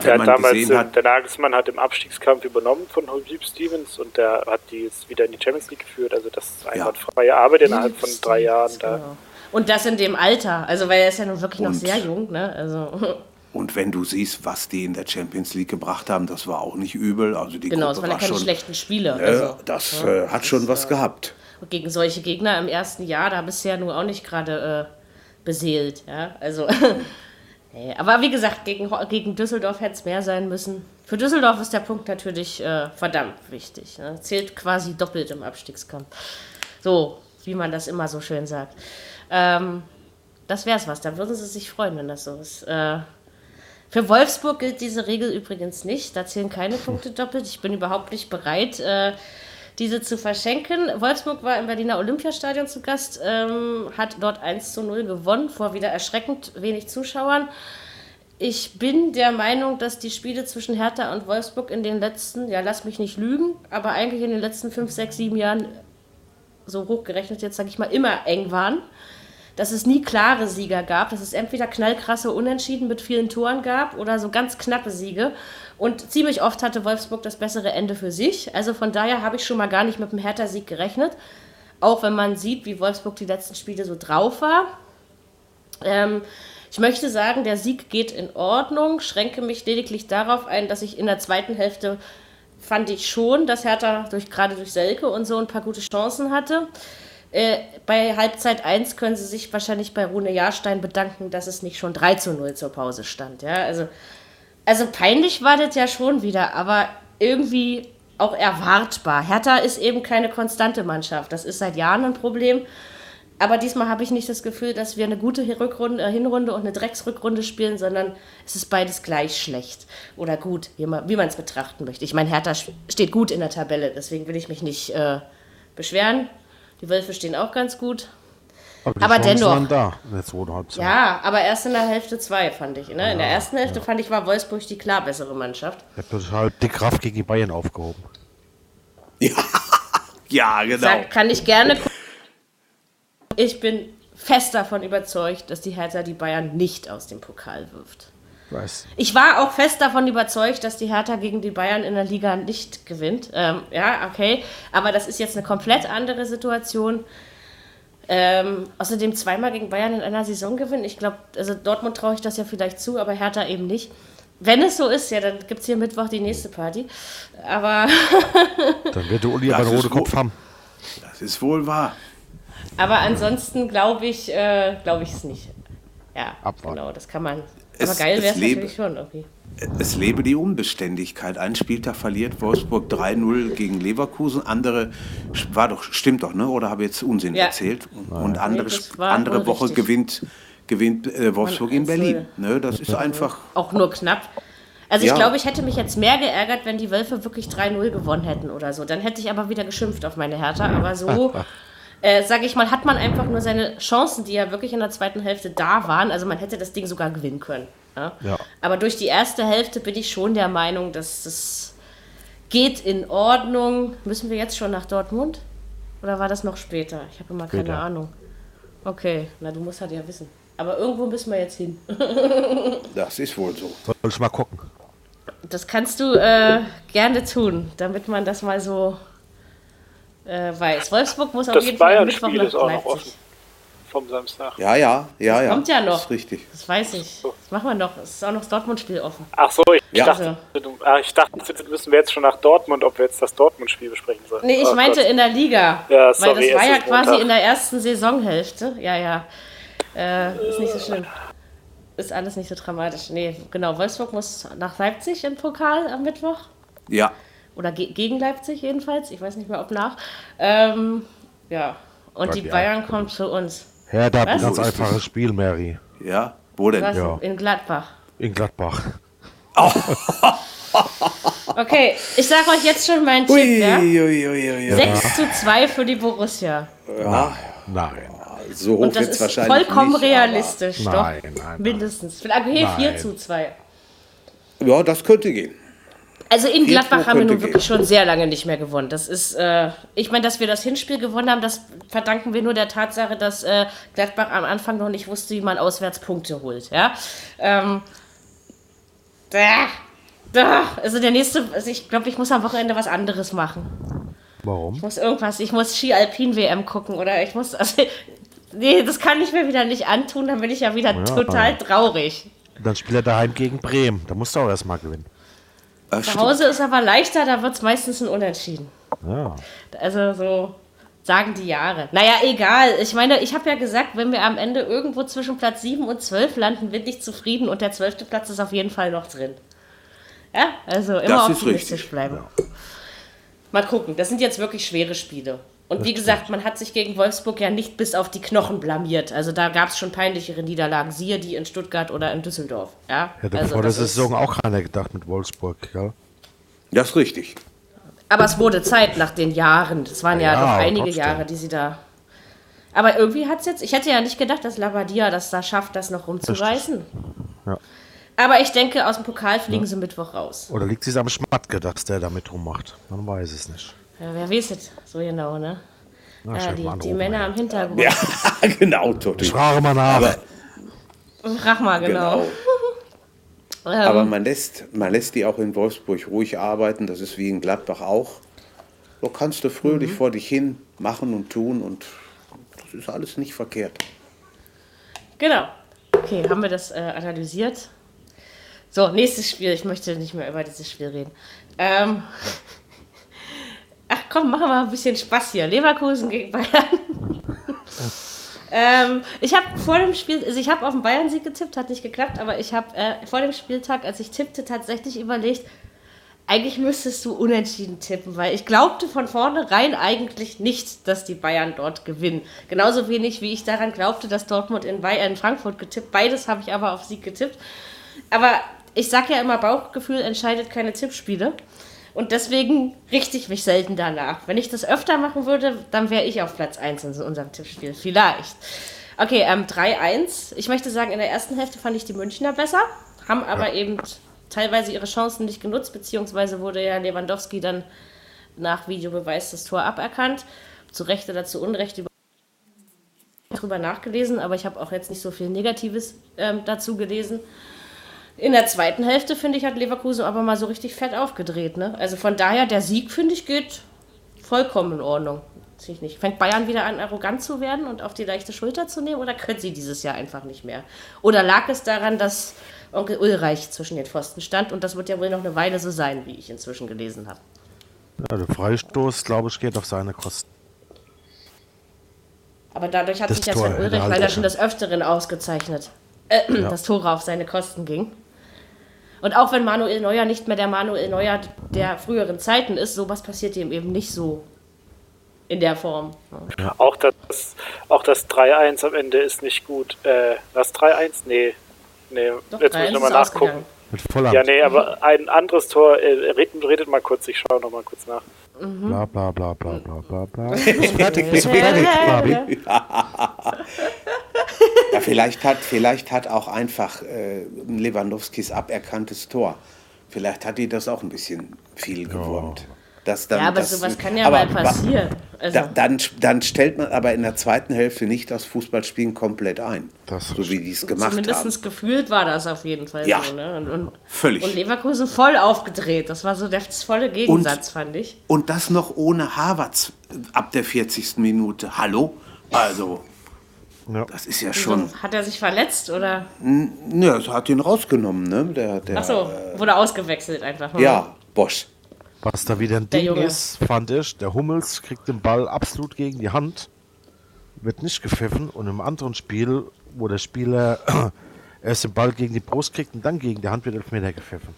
wenn- man damals, gesehen hat- der Nagelsmann hat im Abstiegskampf übernommen von Hugh Stevens und der hat die jetzt wieder in die Champions League geführt. Also das ist einwandfreie Arbeit innerhalb von drei Jahren. Da. Genau. Und das in dem Alter, also weil er ist ja nun wirklich noch Und- sehr jung, ne? Also Und wenn du siehst, was die in der Champions League gebracht haben, das war auch nicht übel. Also die genau, es Gruppe waren ja keine schon. schlechten Spiele. äh, Also, das äh, hat schon was gehabt. gegen solche Gegner im ersten Jahr, da bist du ja nur auch nicht gerade äh, beseelt, ja. Also nee, aber wie gesagt, gegen, gegen Düsseldorf hätte es mehr sein müssen. Für Düsseldorf ist der Punkt natürlich äh, verdammt wichtig. Ne? Zählt quasi doppelt im Abstiegskampf. So, wie man das immer so schön sagt. Ähm, das wär's was. Da würden sie sich freuen, wenn das so ist. Äh, für Wolfsburg gilt diese Regel übrigens nicht. Da zählen keine Punkte doppelt. Ich bin überhaupt nicht bereit, äh, diese zu verschenken. Wolfsburg war im Berliner Olympiastadion zu Gast, ähm, hat dort 1 zu 0 gewonnen, vor wieder erschreckend wenig Zuschauern. Ich bin der Meinung, dass die Spiele zwischen Hertha und Wolfsburg in den letzten, ja, lass mich nicht lügen, aber eigentlich in den letzten 5, 6, 7 Jahren so hochgerechnet jetzt, sage ich mal, immer eng waren. Dass es nie klare Sieger gab, dass es entweder knallkrasse Unentschieden mit vielen Toren gab oder so ganz knappe Siege. Und ziemlich oft hatte Wolfsburg das bessere Ende für sich. Also von daher habe ich schon mal gar nicht mit dem Hertha-Sieg gerechnet. Auch wenn man sieht, wie Wolfsburg die letzten Spiele so drauf war. Ähm, ich möchte sagen, der Sieg geht in Ordnung, schränke mich lediglich darauf ein, dass ich in der zweiten Hälfte fand ich schon, dass Hertha durch, gerade durch Selke und so ein paar gute Chancen hatte. Äh, bei Halbzeit 1 können sie sich wahrscheinlich bei Rune Jahrstein bedanken, dass es nicht schon 3 zu 0 zur Pause stand. Ja? Also, also peinlich war das ja schon wieder, aber irgendwie auch erwartbar. Hertha ist eben keine konstante Mannschaft. Das ist seit Jahren ein Problem. Aber diesmal habe ich nicht das Gefühl, dass wir eine gute Rückrunde, äh, Hinrunde und eine Drecksrückrunde spielen, sondern es ist beides gleich schlecht oder gut, wie man es betrachten möchte. Ich meine, Hertha steht gut in der Tabelle, deswegen will ich mich nicht äh, beschweren. Die Wölfe stehen auch ganz gut. Aber, die Aber dennoch. waren da in der zweiten Halbzeit. Ja, aber erst in der Hälfte zwei fand ich. Ne? In der ersten Hälfte fand ich, war Wolfsburg die klar bessere Mannschaft. Er hat halt die Kraft gegen die Bayern aufgehoben. Ja, genau. Sag, kann ich gerne. Ich bin fest davon überzeugt, dass die Hertha die Bayern nicht aus dem Pokal wirft. Weiß. Ich war auch fest davon überzeugt, dass die Hertha gegen die Bayern in der Liga nicht gewinnt. Ähm, ja, okay. Aber das ist jetzt eine komplett andere Situation. Ähm, außerdem zweimal gegen Bayern in einer Saison gewinnen. Ich glaube, also Dortmund traue ich das ja vielleicht zu, aber Hertha eben nicht. Wenn es so ist, ja, dann gibt es hier Mittwoch die nächste Party. Aber, Dann wird der Uli aber einen roten Kopf haben. Das ist wohl wahr. aber ansonsten glaube ich, äh, glaube ich es nicht. Ja, Abwarten. genau, das kann man. Es- aber geil wäre es lebe- natürlich schon irgendwie. Es lebe die Unbeständigkeit. Ein Spieltag verliert Wolfsburg 3-0 gegen Leverkusen. Andere, war doch, stimmt doch, ne? Oder habe ich jetzt Unsinn Ja. erzählt? Und andere, war andere Woche richtig. gewinnt, gewinnt äh, Wolfsburg in 1-0. Berlin. Ne? Das ist einfach. Auch nur knapp. Also ich Ja. glaube, ich hätte mich jetzt mehr geärgert, wenn die Wölfe wirklich 3-0 gewonnen hätten oder so. Dann hätte ich aber wieder geschimpft auf meine Hertha. Aber so, äh, sage ich mal, hat man einfach nur seine Chancen, die ja wirklich in der zweiten Hälfte da waren. Also man hätte das Ding sogar gewinnen können. Ja? Ja. Aber durch die erste Hälfte bin ich schon der Meinung, dass es geht in Ordnung. Müssen wir jetzt schon nach Dortmund? Oder war das noch später? Ich habe immer keine Später. Ahnung. Okay, na du musst halt ja wissen. Aber irgendwo müssen wir jetzt hin. Das ist wohl so. Soll ich mal gucken. Das kannst du äh, gerne tun, damit man das mal so äh, weiß. Wolfsburg muss auf Das jeden Fall am Mittwoch nach ist auch noch Leipzig. offen. Vom Samstag. Ja, ja, ja, ja. kommt ja noch. Das ist richtig. Das weiß ich. Das machen wir noch. Es ist auch noch das Dortmund-Spiel offen. Ach so, ich, Ja. dachte, du, ah, ich dachte, müssen wir jetzt schon nach Dortmund, ob wir jetzt das Dortmund-Spiel besprechen sollen. Nee, ich Oh meinte Gott. in der Liga. Ja, weil sorry, das war ja quasi Montag. in der ersten Saisonhälfte. Ja, ja. Äh, ist nicht so schlimm. Ist alles nicht so dramatisch. Nee, genau. Wolfsburg muss nach Leipzig im Pokal am Mittwoch. Ja. Oder ge gegen Leipzig jedenfalls. Ich weiß nicht mehr, ob nach. Ähm, ja. Und Gott, die ja. Bayern kommen zu uns. Ja, da hat ein ganz einfaches Spiel, Mary. Ja. Wo denn? Was? Ja. In Gladbach. In Gladbach. Okay, ich sage euch jetzt schon meinen Tipp, Ui, ja? ui, ui, ui, ui. 6 zu 2 für die Borussia. Ja, Nein. so hoch Und das wird es ist wahrscheinlich vollkommen nicht, realistisch, Nein, doch. nein, nein. Mindestens. Vielleicht okay, 4 Nein. zu 2. Aber, ja, das könnte gehen. Also in Gladbach haben wir nun wirklich gehen. schon sehr lange nicht mehr gewonnen. Das ist, äh, ich meine, dass wir das Hinspiel gewonnen haben, das verdanken wir nur der Tatsache, dass äh, Gladbach am Anfang noch nicht wusste, wie man Auswärtspunkte holt. Ja. Ähm, da, da, also der nächste, also ich glaube, ich muss am Wochenende was anderes machen. Warum? Ich muss irgendwas, ich muss Ski-Alpin-WM gucken oder ich muss, also, nee, das kann ich mir wieder nicht antun, dann bin ich ja wieder total traurig. Dann spielt er daheim gegen Bremen. Da musst du auch erstmal gewinnen. Das Zu stimmt. Hause ist aber leichter, da wird es meistens ein Unentschieden. Ja. Also so sagen die Jahre. Naja, egal. Ich meine, ich habe ja gesagt, wenn wir am Ende irgendwo zwischen Platz 7 und 12 landen, bin ich zufrieden und der 12. Platz ist auf jeden Fall noch drin. Ja, also immer Das ist optimistisch bleiben. Mal gucken, das sind jetzt wirklich schwere Spiele. Und wie gesagt, man hat sich gegen Wolfsburg ja nicht bis auf die Knochen blamiert. Also da gab es schon peinlichere Niederlagen, siehe die in Stuttgart oder in Düsseldorf. Ja, Hätte also vor der das ist- Saison auch keiner gedacht mit Wolfsburg, ja? Das ist richtig. Aber es wurde Zeit nach den Jahren. Es waren ja, Ja, doch einige trotzdem. Jahre, die sie da. Aber irgendwie hat es jetzt. Ich hätte ja nicht gedacht, dass Labadia das da schafft, das noch rumzureißen. Ja. Aber ich denke, aus dem Pokal fliegen sie Mittwoch raus. Oder liegt es am Schmatke, dass der damit rummacht? Man weiß es nicht. Ja, wer weiß es so genau, ne? Na, schreib die, die Männer am Hintergrund. Ja, genau, Totti. Frage mal nach. Aber, Frag mal, genau. genau. Aber man lässt, man lässt die auch in Wolfsburg ruhig arbeiten. Das ist wie in Gladbach auch. So kannst du fröhlich vor dich hin machen und tun und das ist alles nicht verkehrt. Genau. Okay, haben wir das äh, analysiert? So, nächstes Spiel. Ich möchte nicht mehr über dieses Spiel reden. Ähm. Komm, machen wir mal ein bisschen Spaß hier. Leverkusen gegen Bayern. ähm, ich habe vor dem Spiel, also ich habe auf den Bayern-Sieg getippt, hat nicht geklappt, aber ich habe äh, vor dem Spieltag, als ich tippte, tatsächlich überlegt, eigentlich müsstest du unentschieden tippen, weil ich glaubte von vornherein eigentlich nicht, dass die Bayern dort gewinnen. Genauso wenig wie ich daran glaubte, dass Dortmund in, Bayern, in Frankfurt getippt. Beides habe ich aber auf Sieg getippt. Aber ich sage ja immer, Bauchgefühl entscheidet keine Tippspiele. Und deswegen richte ich mich selten danach. Wenn ich das öfter machen würde, dann wäre ich auf Platz 1 in unserem Tippspiel. Vielleicht. Okay, ähm, 3-1. Ich möchte sagen, in der ersten Hälfte fand ich die Münchner besser, haben aber eben teilweise ihre Chancen nicht genutzt, beziehungsweise wurde ja Lewandowski dann nach Videobeweis das Tor aberkannt. Zu Recht oder zu Unrecht über drüber nachgelesen, aber ich habe auch jetzt nicht so viel Negatives ähm, dazu gelesen. In der zweiten Hälfte, finde ich, hat Leverkusen aber mal so richtig fett aufgedreht. Ne? Also von daher, der Sieg, finde ich, geht vollkommen in Ordnung. Ich nicht. Fängt Bayern wieder an, arrogant zu werden und auf die leichte Schulter zu nehmen oder können sie dieses Jahr einfach nicht mehr? Oder lag es daran, dass Onkel Ulreich zwischen den Pfosten stand und das wird ja wohl noch eine Weile so sein, wie ich inzwischen gelesen habe. Ja, der Freistoß, glaube ich, geht auf seine Kosten. Aber dadurch hat Das sich ja Sven Ulreich halt leider schon des Öfteren ausgezeichnet, äh, dass Tore auf seine Kosten ging. Und auch wenn Manuel Neuer nicht mehr der Manuel Neuer der früheren Zeiten ist, sowas passiert ihm eben nicht so in der Form. Auch das, auch das 3-1 am Ende ist nicht gut. Äh, was 3-1? Nee. Nee, Doch, jetzt muss 3-1 ich nochmal nachgucken. Mit. Ja, nee, aber ein anderes Tor, äh, redet, redet mal kurz, ich schaue nochmal kurz nach. Bla bla bla bla bla bla bla. Bist du fertig? Bist du fertig, Fabi? Ja, vielleicht hat, vielleicht hat auch einfach äh, Lewandowskis aberkanntes Tor. Vielleicht hat die das auch ein bisschen viel gewurmt. Dass dann, Ja, aber das, sowas kann ja aber mal passieren. Also, Da, dann, dann stellt man aber in der zweiten Hälfte nicht das Fußballspielen komplett ein. Das so wie die es gemacht haben. Zumindest gefühlt war das auf jeden Fall Ja. so. Ne? Und, und, Völlig. und Leverkusen voll aufgedreht. Das war so der volle Gegensatz, fand ich. Und das noch ohne Havertz ab der 40. Minute. Hallo? Also, Ja. das ist ja schon. Hat er sich verletzt oder? Ja, das hat ihn rausgenommen, ne? Der, der, Achso, wurde ausgewechselt einfach. hm. Ja, Bosch. Was da wieder ein Der Ding Junge. ist, fand ich, der Hummels kriegt den Ball absolut gegen die Hand, wird nicht gepfiffen und im anderen Spiel, wo der Spieler erst den Ball gegen die Brust kriegt und dann gegen die Hand wird Elfmeter gepfiffen.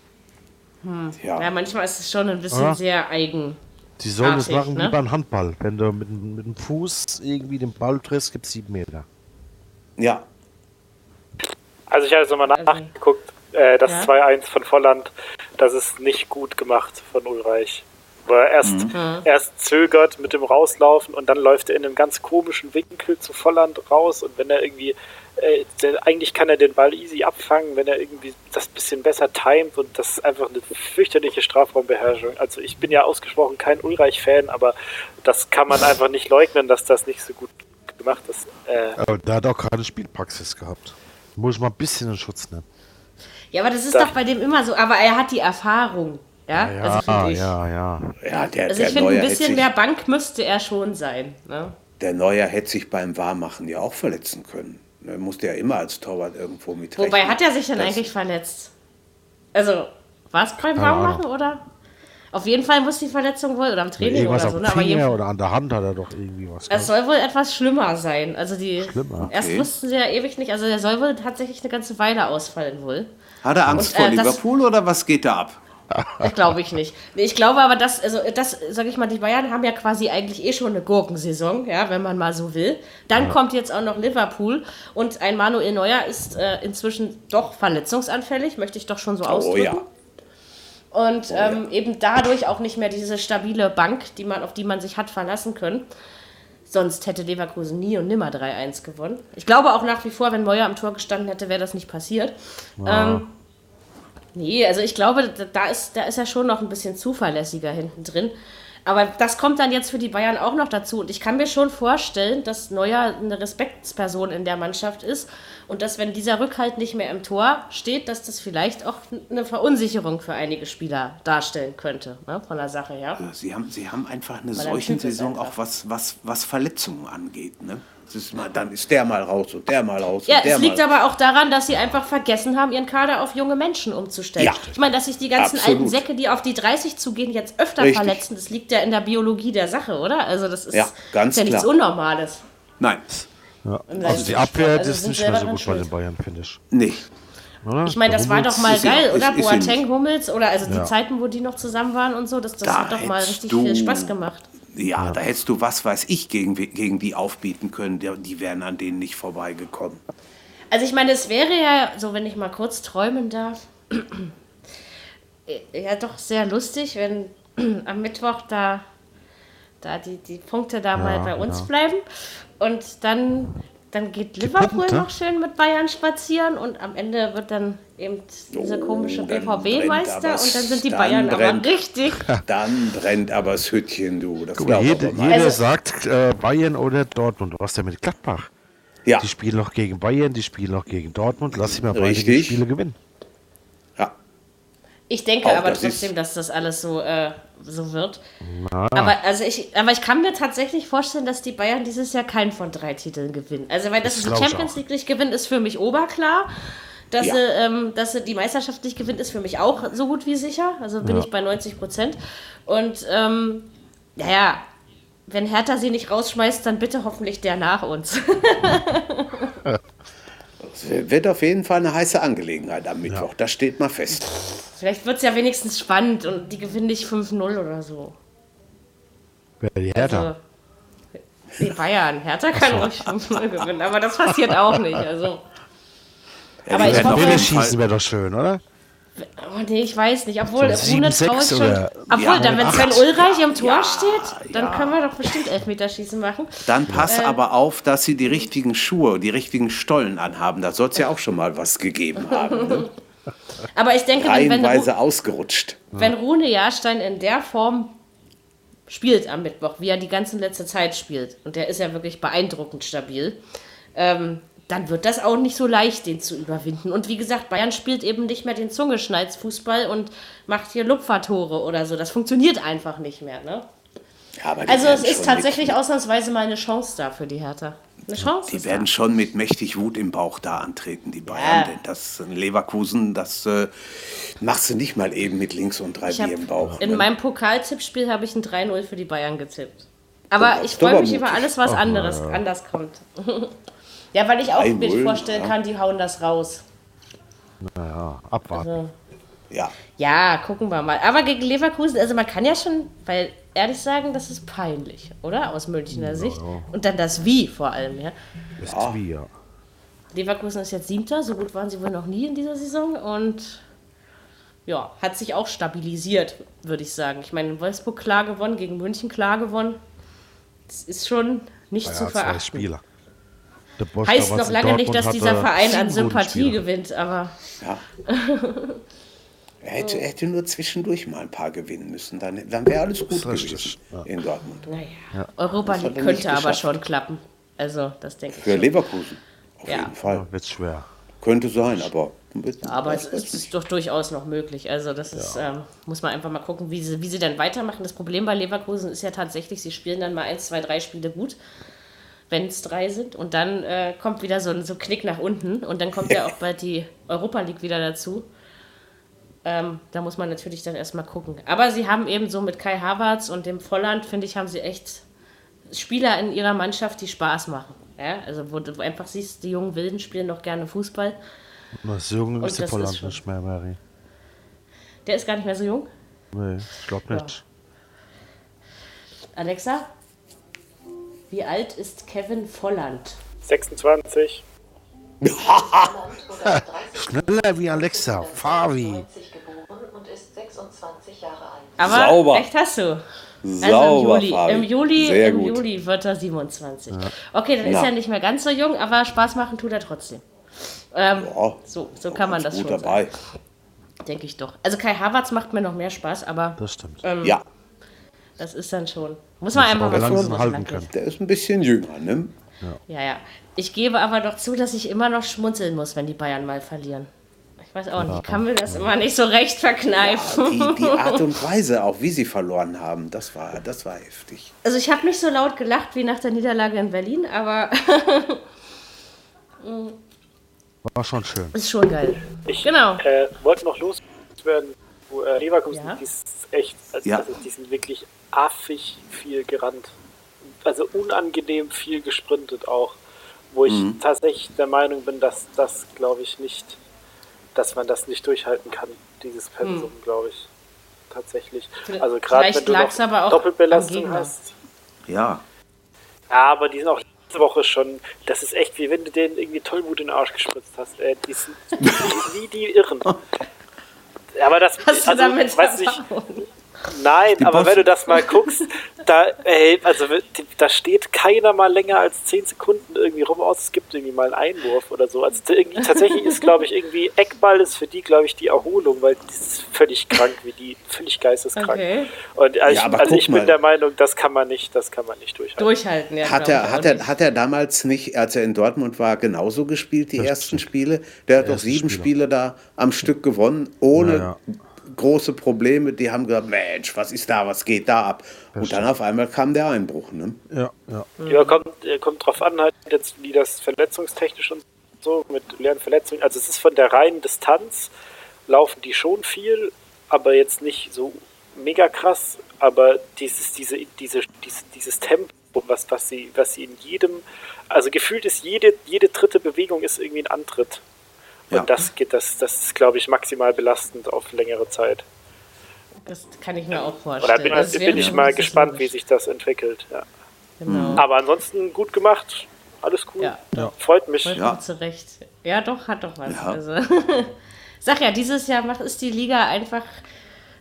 Ja. Ja, manchmal ist es schon ein bisschen Ja. sehr eigen. Die sollen es machen ne? wie beim Handball. Wenn du mit, dem- mit dem Fuß irgendwie den Ball triffst, gibt es sieben Meter. ja. Also ich habe jetzt nochmal Also- nachgeguckt. Äh, das Ja. 2-1 von Volland, das ist nicht gut gemacht von Ulreich. Wo er erst, Mhm. erst zögert mit dem Rauslaufen und dann läuft er in einem ganz komischen Winkel zu Volland raus und wenn er irgendwie, äh, eigentlich kann er den Ball easy abfangen, wenn er irgendwie das bisschen besser timet und das ist einfach eine fürchterliche Strafraumbeherrschung. Also ich bin ja ausgesprochen kein Ulreich-Fan, aber das kann man einfach nicht leugnen, dass das nicht so gut gemacht ist. Äh, Aber der hat auch keine Spielpraxis gehabt. Muss ich mal ein bisschen in Schutz nehmen. Ja, aber das ist doch bei dem immer so. Aber er hat die Erfahrung. Ja, Ja, also ich. ja, ja. Ja, der, Also der, ich finde, ein bisschen sich, mehr Bank müsste er schon sein. Ne? der Neuer hätte sich beim Warmmachen ja auch verletzen können. Er musste ja immer als Torwart irgendwo mit Wobei hat er sich denn eigentlich verletzt? Also, war es beim Warmmachen oder? Auf jeden Fall muss die Verletzung wohl, oder am Training oder so. Ne? Aber Finger oder an der Hand hat er doch irgendwie was es soll wohl etwas schlimmer sein. Also die Schlimmer, erst okay. wussten sie ja ewig nicht. Also der soll wohl tatsächlich eine ganze Weile ausfallen wohl. Hat er Angst Und, äh, vor das- Liverpool oder was geht da ab? Glaube ich nicht. Ich glaube aber, dass, also das, sage ich mal, die Bayern haben ja quasi eigentlich eh schon eine Gurkensaison, ja, wenn man mal so will. Dann kommt jetzt auch noch Liverpool und ein Manuel Neuer ist äh, inzwischen doch verletzungsanfällig, möchte ich doch schon so Oh ausdrücken. ja. Und ähm, eben dadurch auch nicht mehr diese stabile Bank, die man, auf die man sich hat verlassen können. Sonst hätte Leverkusen nie und nimmer 3-1 gewonnen. Ich glaube auch nach wie vor, wenn Neuer am Tor gestanden hätte, wäre das nicht passiert. Ähm, nee, also ich glaube, da- da ist, da ist er schon noch ein bisschen zuverlässiger hinten drin. Aber das kommt dann jetzt für die Bayern auch noch dazu. Und ich kann mir schon vorstellen, dass Neuer eine Respektsperson in der Mannschaft ist. Und dass, wenn dieser Rückhalt nicht mehr im Tor steht, dass das vielleicht auch eine Verunsicherung für einige Spieler darstellen könnte, ne, von der Sache her. Sie haben, sie haben einfach eine ist Saison, auch was, was, was Verletzungen angeht. Ne? Das ist mal, dann ist der mal raus und der mal raus. Ja, und der es liegt mal. aber auch daran, dass sie einfach vergessen haben, ihren Kader auf junge Menschen umzustellen. Ja. Ich meine, dass sich die ganzen Absolut. alten Säcke, die auf die 30 zugehen, jetzt öfter Richtig. verletzen, das liegt ja in der Biologie der Sache, oder? Also das ist Ja, ganz ist ja nichts. Unnormales. Nein, Ja. Also die. Abwehr Also das ist nicht mehr so gut bei den Bayern, finde ich. nee. Oder? Ich meine, das Der war Hummels doch mal ja- geil, ist- oder? ist ja Boateng, Hummels oder also die Ja. Zeiten, wo die noch zusammen waren und so, das, das Da hat doch mal richtig du- viel Spaß gemacht. Ja, da hättest du was weiß ich gegen, gegen die aufbieten können. Die, die wären an denen nicht vorbeigekommen. Also ich meine, es wäre ja, so wenn ich mal kurz träumen darf, ja doch sehr lustig, wenn am Mittwoch da, da die, die Punkte da mal bei uns bleiben und dann, dann geht Liverpool Punkte? noch schön mit Bayern spazieren und am Ende wird dann eben diese komische Oh, dann BVB-Meister und dann sind die dann Bayern brennt- aber richtig. Dann brennt aber das Hütchen, du. Das Guck mal, glaub jeder, aber mal. jeder Also- sagt äh, Bayern oder Dortmund. Was denn mit Gladbach? ja, Die spielen noch gegen Bayern, die spielen noch gegen Dortmund. Lass sie mal beide. Spiele gewinnen. Ja. Ich denke Auch aber das trotzdem, ist- dass das alles so, äh, so wird. Aber, also ich, aber ich kann mir tatsächlich vorstellen, dass die Bayern dieses Jahr keinen von drei Titeln gewinnen. Also, weil dass Das sie die Champions. League nicht gewinnen, ist für mich oberklar. Dass, Ja. sie, ähm, dass sie die Meisterschaft nicht gewinnt, ist für mich auch so gut wie sicher. Also bin ich bei 90 Prozent. Und ähm, naja, wenn Hertha sie nicht rausschmeißt, dann bitte hoffentlich der nach uns. Wird auf jeden Fall eine heiße Angelegenheit am Mittwoch. Das steht mal fest. Vielleicht wird es ja wenigstens spannend und die gewinnen nicht 5-0 oder so. Wer die Hertha? Also, die Bayern. Hertha kann ruhig 5-0 gewinnen, aber das passiert auch nicht. Also, Ja, Aber die ich hoffe- schießen wäre doch schön, oder? Oh nee, ich weiß nicht. Obwohl, So Rune 7-6 traue ich schon. oder- Obwohl, Ja, dann, wenn Sven. Ulreich im Tor Ja, steht, dann ja. können wir doch bestimmt Elfmeterschießen machen. Dann pass Äh. aber auf, dass sie die richtigen Schuhe, die richtigen Stollen anhaben. Da soll es ja auch schon mal was gegeben haben. Ne? Aber ich denke, wenn, wenn, Ru- ausgerutscht. wenn Rune Jahrstein in der Form spielt am Mittwoch, wie er die ganze letzte Zeit spielt, und der ist ja wirklich beeindruckend stabil, ähm, dann wird das auch nicht so leicht, den zu überwinden. Und wie gesagt, Bayern spielt eben nicht mehr den Zungeschnalzfußball und macht hier Lupfertore oder so. Das funktioniert einfach nicht mehr. Ne? Ja, Also es ist tatsächlich Mit, ausnahmsweise mal eine Chance da für die Hertha. Eine Chance. die werden da. schon mit mächtig Wut im Bauch da antreten, die Bayern. Ja. Denn das in Leverkusen, das äh, machst du nicht mal eben mit links und drei Ich Bier im Bauch. in ne? meinem Pokaltippspiel habe ich ein 3-0 für die Bayern getippt. Aber ich freue mich über alles, was anderes anders kommt. ja, weil ich auch mir 3-0, vorstellen ja. kann, die hauen das raus. Naja, abwarten. Also, ja, ja, gucken wir mal. Aber gegen Leverkusen, also man kann ja schon, weil ehrlich sagen, das ist peinlich, oder? Aus Münchner Sicht. Und dann das Wie vor allem, ja. Ist wie, ja. Leverkusen ist jetzt Siebter, so gut waren sie wohl noch nie in dieser Saison und ja, hat sich auch stabilisiert, würde ich sagen. Ich meine, in Wolfsburg klar gewonnen, gegen München klar gewonnen. Das ist schon nicht Ja, zu zwei verachten. Spieler. Der Bosch Heißt noch lange nicht, Dortmund dass dieser Verein an Sympathie gewinnt, aber Ja. Er hätte, er hätte nur zwischendurch mal ein paar gewinnen müssen. Dann, dann wäre alles gut gewesen ja. in Dortmund. naja, Europa Das hat League nicht könnte aber schon klappen. Also, das denke ich Für schon. Leverkusen. Auf Ja. jeden Fall. Ja, wird schwer. Könnte sein, aber. Aber es ist doch durchaus noch möglich. Also das ist, ähm, muss man einfach mal gucken, wie sie, wie sie dann weitermachen. Das Problem bei Leverkusen ist ja tatsächlich, sie spielen dann mal eins, zwei, drei Spiele gut, wenn es drei sind. Und dann äh, kommt wieder so ein so Knick nach unten. Und dann kommt ja auch bald die Europa League wieder dazu. Ähm, da muss man natürlich dann erstmal gucken. Aber sie haben eben so mit Kai Havertz und dem Volland, finde ich, haben sie echt Spieler in ihrer Mannschaft, die Spaß machen. Ja? Also wo du einfach siehst, die jungen Wilden spielen noch gerne Fußball. Na, Das Junge Und ist der ist Volland schon- nicht mehr, Mary. Der ist gar nicht mehr so jung. Nee, ich glaube nicht. Alexa, wie alt ist Kevin Volland? 26. Schneller wie Alexa, Fabi. geboren und ist 26 Jahre alt. Aber Sauber. recht hast du. Also Sauber, im Juli, Fabi. im Juli, Sehr im gut. Juli wird er 27. Okay, dann ist Ja. er nicht mehr ganz so jung, aber Spaß machen tut er trotzdem. Ähm, Ja, so, so kann man das gut schon dabei. sagen, denke ich doch. Also Kai Havertz macht mir noch mehr Spaß, aber Das stimmt. Ja, das ist dann schon. Muss man einfach mal geht. der ist ein bisschen jünger, ne? Ja, ja. Ich gebe aber doch zu, dass ich immer noch schmunzeln muss, wenn die Bayern mal verlieren. Ich weiß auch nicht, ich kann mir das immer nicht so recht verkneifen. Die, die Art und Weise, auch wie sie verloren haben, das war, das war heftig. Also ich habe nicht so laut gelacht wie nach der Niederlage in Berlin, aber War schon schön. ist schon geil. Ich Genau. äh, wollte noch loswerden, Leverkusen, Ja. die ist echt, also, Ja. also die sind wirklich affig viel gerannt. Also unangenehm viel gesprintet auch. Wo ich Mhm. tatsächlich der Meinung bin, dass das, glaube ich, nicht, dass man das nicht durchhalten kann, dieses Pensum, glaube ich. Tatsächlich. Also gerade Vielleicht wenn du noch aber auch am Doppelbelastung hast. Ja, Ja, aber die sind auch letzte Woche schon, das ist echt wie wenn du denen irgendwie Tollwut in den Arsch gespritzt hast. Ey. Die sind wie die Irren. Aber das, Hast du also, damit weiß nicht? Nein, Die aber Boss- wenn du das mal guckst, da, ey, also da steht keiner mal länger als 10 Sekunden irgendwie rum aus, es gibt irgendwie mal einen Einwurf oder so. Also irgendwie, tatsächlich ist, glaube ich, irgendwie Eckball ist für die, glaube ich, die Erholung, weil die ist völlig krank, wie die, völlig geisteskrank. Okay. Und also, Ja, ich, also ich mal. bin der Meinung, das kann man nicht, das kann man nicht durchhalten. Durchhalten, ja. hat er, hat, er, hat er damals nicht, als er in Dortmund war, genauso gespielt, die ersten Spiele? Der hat doch sieben Spiele. Spiele da am Stück gewonnen, ohne Ja, große Probleme. Die haben gesagt, Mensch, was ist da, was geht da ab? Und dann auf einmal kam der Einbruch. Ne? Ja, ja. Ja, kommt, äh, kommt drauf an, halt jetzt, wie das verletzungstechnisch und so mit leeren Verletzungen. Also es ist von der reinen Distanz, laufen die schon viel, aber jetzt nicht so mega krass. Aber dieses, diese, diese, dieses, dieses Tempo, was, was, sie, was sie in jedem, also gefühlt ist jede, jede dritte Bewegung ist irgendwie ein Antritt. Und Ja. das geht, das, das ist, glaube ich, maximal belastend auf längere Zeit. Das kann ich mir auch Und vorstellen. da bin, bin ich mal gespannt, wie sich das entwickelt. Ja. Genau. Aber ansonsten gut gemacht, alles cool. Ja, Ja. Freut mich. Vollkommen Ja. zu Recht. Ja, doch, hat doch was. Ja. Also, sag ja, dieses Jahr macht, ist die Liga einfach,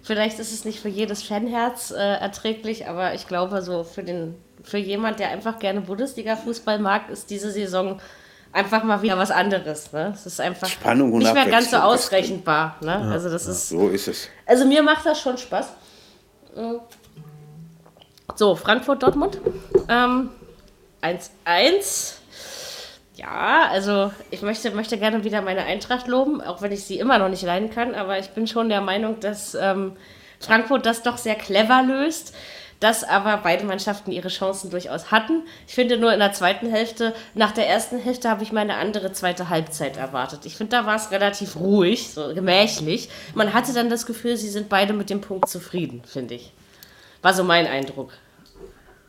vielleicht ist es nicht für jedes Fanherz äh, erträglich, aber ich glaube, so für, den, für jemand, der einfach gerne Bundesliga-Fußball mag, ist diese Saison einfach mal wieder was anderes. Ne? Es ist einfach Spannung und nicht mehr ganz so ausrechenbar. Ne? Also das ist So ist es. also mir macht das schon Spaß. Mm. So, Frankfurt-Dortmund. Ähm, 1-1. Ja, also ich möchte, möchte gerne wieder meine Eintracht loben, auch wenn ich sie immer noch nicht leiden kann, aber ich bin schon der Meinung, dass ähm, Frankfurt das doch sehr clever löst, dass aber beide Mannschaften ihre Chancen durchaus hatten. Ich finde nur in der zweiten Hälfte, nach der ersten Hälfte habe ich meine andere zweite Halbzeit erwartet. Ich finde, da war es relativ ruhig, so gemächlich. Man hatte dann das Gefühl, sie sind beide mit dem Punkt zufrieden, finde ich. War so mein Eindruck.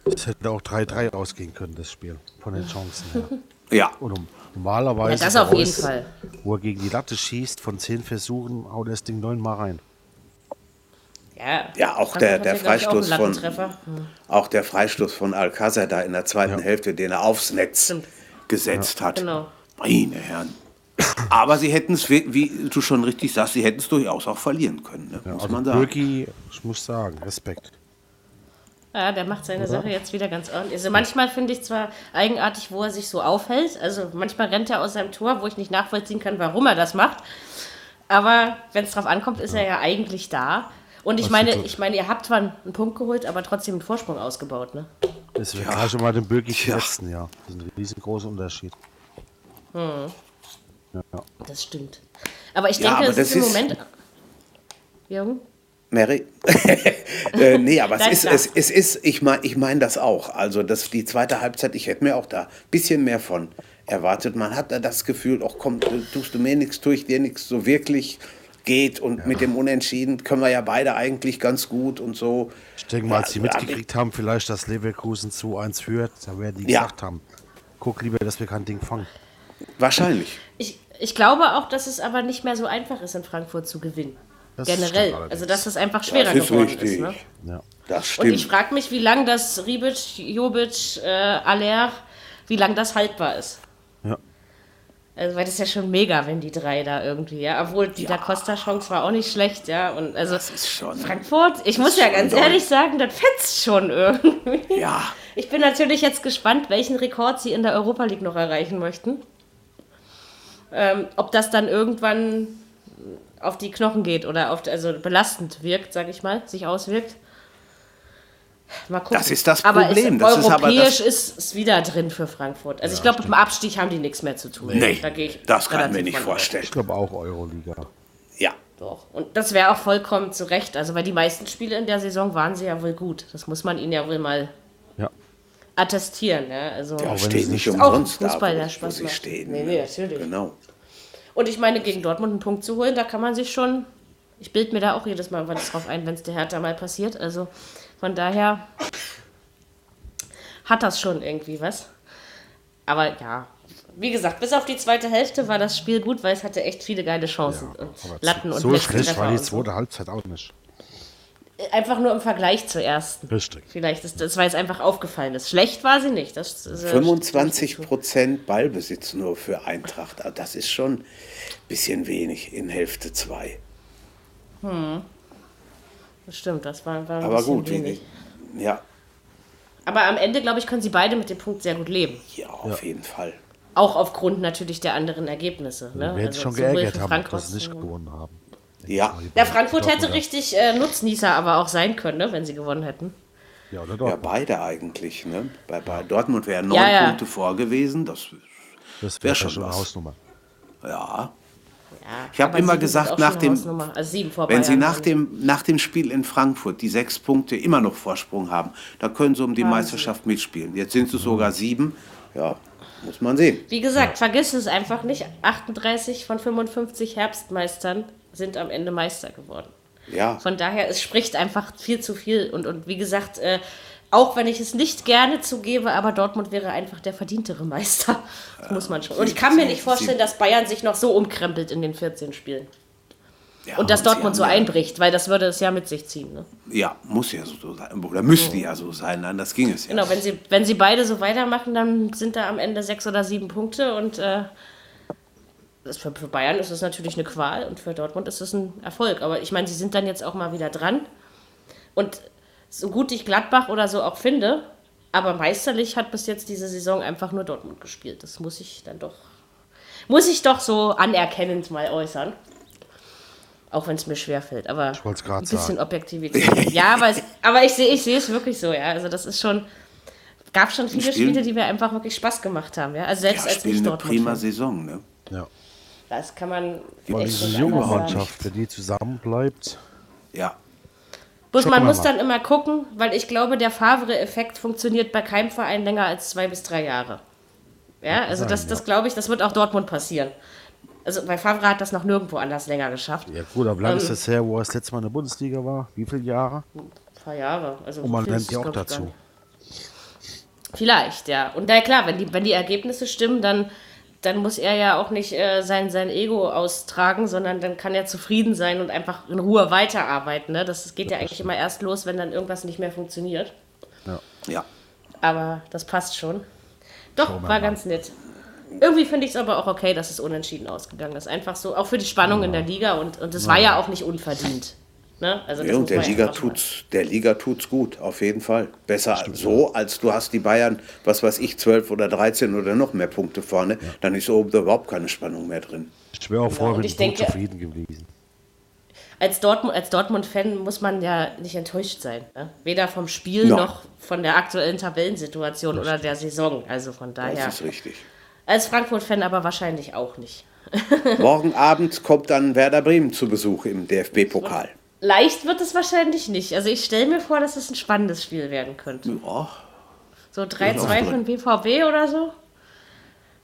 Es hätte auch 3-3 ausgehen können, das Spiel. Von den Chancen her. Ja, Und um, normalerweise, Ja, das auf jeden Fall. wo er gegen die Latte schießt, von 10 Versuchen, haut er das Ding neunmal rein. Ja, Ja, auch der- der ich, auch Freistoß von-. Hm. auch der Freistoß von Alcázar da in der zweiten Ja. Hälfte, den er aufs Netz Stimmt. gesetzt hat. Genau. Meine Herren. Aber sie hätten es, wie du schon richtig sagst, sie hätten es durchaus auch verlieren können, ne? Ja, muss also man sagen. Birki, ich muss sagen, Respekt. Ja, der macht seine Sache jetzt wieder ganz ordentlich. Also manchmal finde ich zwar eigenartig, wo er sich so aufhält. Also manchmal rennt er aus seinem Tor, wo ich nicht nachvollziehen kann, warum er das macht. Aber wenn es drauf ankommt, ist er ja eigentlich da. Und ich Was meine, ich meine, ihr habt zwar einen Punkt geholt, aber trotzdem einen Vorsprung ausgebaut, ne? Das wäre ja. schon mal den Tja. ja. letzten Jahr. Das ist ein riesengroßer Unterschied. Ja, ja. Das stimmt. Aber ich Ja, denke, aber es ist das im ist- Moment. Jung? Mary? äh, nee, aber es ist, es, es ist, ich meine ich mein das auch. Also das, die zweite Halbzeit, ich hätte mir auch da ein bisschen mehr von erwartet. Man hat da das Gefühl, ach komm, du- tust du mir nichts, tue ich dir nichts, so wirklich geht. Und mit dem Unentschieden können wir ja beide eigentlich ganz gut und so. Ich denke mal, als die Ja, mitgekriegt haben, vielleicht, dass Leverkusen 2-1 führt, da werden die Ja. gesagt haben, guck lieber, dass wir kein Ding fangen. Wahrscheinlich. Ich, ich glaube auch, dass es aber nicht mehr so einfach ist, in Frankfurt zu gewinnen. Das Generell. stimmt. Also, dass es einfach schwerer Das ist geworden richtig. ist. Ne? Ja. Das Und ich stimmt. frage mich, wie lange das Ribic, Jobic, äh, Aller, wie lange das haltbar ist. Ja. Also, weil das ist ja schon mega, wenn die drei da irgendwie, ja. Obwohl die Da Costa-Chance war auch nicht schlecht, ja. Und also Das ist schon. Frankfurt, ich muss ja ganz doll. ehrlich sagen, das fetzt schon irgendwie. Ja. Ich bin natürlich jetzt gespannt, welchen Rekord sie in der Europa League noch erreichen möchten. Ähm, ob das dann irgendwann auf die Knochen geht oder auf, also belastend wirkt, sag ich mal, sich auswirkt. Mal gucken. Das ist das aber Problem. Es, Das ist aber europäisch das- ist es wieder drin für Frankfurt. Also ich glaube, mit dem Abstieg haben die nichts mehr zu tun. Nee, Da ich das kann relativ mir nicht vorstellen. Ich glaube auch Euroliga. Ja. Doch. Und das wäre auch vollkommen zu Recht. Also, weil die meisten Spiele in der Saison waren sie ja wohl gut. Das muss man ihnen ja wohl mal Ja. attestieren. Ja? Also, Ja, es nicht nicht- Auch umsonst da, Fußball, wo, der wo Spaß sie macht. stehen. Nee, ne? nee, natürlich. Genau. Und ich meine, gegen Dortmund einen Punkt zu holen, da kann man sich schon. Ich bild mir da auch jedes Mal was drauf ein, wenn es der Hertha mal passiert. Also von daher hat das schon irgendwie was. Aber ja, wie gesagt, bis auf die zweite Hälfte war das Spiel gut, weil es hatte echt viele geile Chancen und Aber Latten und so schlecht war die und so. zweite Halbzeit auch nicht. Einfach nur im Vergleich zur ersten. Richtig. Vielleicht ist das, weil es einfach aufgefallen ist. Schlecht war sie nicht. Das, ist, äh, 25 Prozent Ballbesitz nur für Eintracht. Also Das ist schon ein bisschen wenig in Hälfte 2. Das stimmt, das war, war ein Aber gut, wenig. wie, ja, Aber am Ende, glaube ich, können sie beide mit dem Punkt sehr gut leben. ja, auf jeden Fall. Auch aufgrund natürlich der anderen Ergebnisse. Ne? Wir hätten Also schon geärgert haben, Frankfurt- dass sie nicht gewonnen haben. Ja, Ja, Frankfurt hätte Dortmunder. richtig äh, Nutznießer aber auch sein können, ne, wenn sie gewonnen hätten. Ja, oder ja, Dortmund. beide eigentlich. Ne? Bei, bei Dortmund wären neun Ja, ja. Punkte vor gewesen. Das, das wär wäre schon schon eine was. Hausnummer. ja, Ja, Ich hab aber immer gesagt, nach dem-. Also wenn sie nach dem, nach dem Spiel in Frankfurt die sechs Punkte immer noch Vorsprung haben, dann können sie um die Meisterschaft mitspielen. Jetzt sind sie sogar sieben. Ja, muss man sehen. Wie gesagt, vergiss es einfach nicht. 38 von 55 Herbstmeistern sind am Ende Meister geworden. Ja, Von daher, es spricht einfach viel zu viel. Und, und wie gesagt, äh, auch wenn ich es nicht gerne zugebe, aber Dortmund wäre einfach der verdientere Meister. Das muss man schon. Und ich kann mir nicht vorstellen, dass Bayern sich noch so umkrempelt in den 14 Spielen. ja Und dass Dortmund so ja- einbricht, weil das würde es ja mit sich ziehen. Ne? Ja, muss ja so sein. Oder müsste ja so sein, anders ging es ja. Genau, wenn sie, wenn sie beide so weitermachen, dann sind da am Ende sechs oder sieben Punkte und äh, das für, für Bayern ist es natürlich eine Qual und für Dortmund ist es ein Erfolg. Aber ich meine, sie sind dann jetzt auch mal wieder dran. Und so gut ich Gladbach oder so auch finde, aber meisterlich hat bis jetzt diese Saison einfach nur Dortmund gespielt. Das muss ich dann doch, muss ich doch so anerkennend mal äußern. Auch wenn es mir schwerfällt, aber Ich ein bisschen sagen. Objektivität. ja, aber, es, aber ich sehe ich sehe es wirklich so, ja. Also das ist schon, gab schon viele spielen- Spiele, die mir einfach wirklich Spaß gemacht haben, ja. Also ja, selbst als spielen nicht eine Dortmund. prima Saison, ne? Ja. Das kann man Weil echt diese nicht junge. Mannschaft, wenn die zusammenbleibt, Ja. Bloß man muss mal. dann immer gucken, weil ich glaube, der Favre-Effekt funktioniert bei keinem Verein länger als zwei bis drei Jahre. Ja, also das, das glaube ich, das wird auch Dortmund passieren. Also bei Favre hat das noch nirgendwo anders länger geschafft. ja gut, aber wie lange Ähm. ist das her, wo er das letzte Mal in der Bundesliga war? Wie viele Jahre? Ein paar Jahre. Also Und man lernt ja auch dazu. Vielleicht, ja. Und na klar, wenn die, wenn die Ergebnisse stimmen, dann, dann muss er ja auch nicht äh, sein, sein Ego austragen, sondern dann kann er zufrieden sein und einfach in Ruhe weiterarbeiten. Ne? Das geht ja eigentlich immer erst los, wenn dann irgendwas nicht mehr funktioniert. Ja. Aber das passt schon. Doch, war ganz nett. irgendwie finde ich es aber auch okay, dass es unentschieden ausgegangen ist. Einfach so, auch für die Spannung in der Liga und, und es war ja auch nicht unverdient. Ne? Also das Ja, und der Liga, tut's, der Liga tut's gut, auf jeden Fall. Besser so, als du hast die Bayern, was weiß ich, 12 oder 13 oder noch mehr Punkte vorne. Dann ist oben da überhaupt keine Spannung mehr drin. Ich wäre auch vorher und mit ich denke- zufrieden gewesen. als Dortmund, als Dortmund-Fan muss man ja nicht enttäuscht sein. Ne? Weder vom Spiel Ja. noch von der aktuellen Tabellensituation oder der Saison. Also von daher. Das ist richtig. Als Frankfurt-Fan aber wahrscheinlich auch nicht. Morgen Abend kommt dann Werder Bremen zu Besuch im DFB-Pokal. Leicht wird es wahrscheinlich nicht. Also ich stelle mir vor, dass es ein spannendes Spiel werden könnte. Ja, So 3-2 drin. von BVB oder so.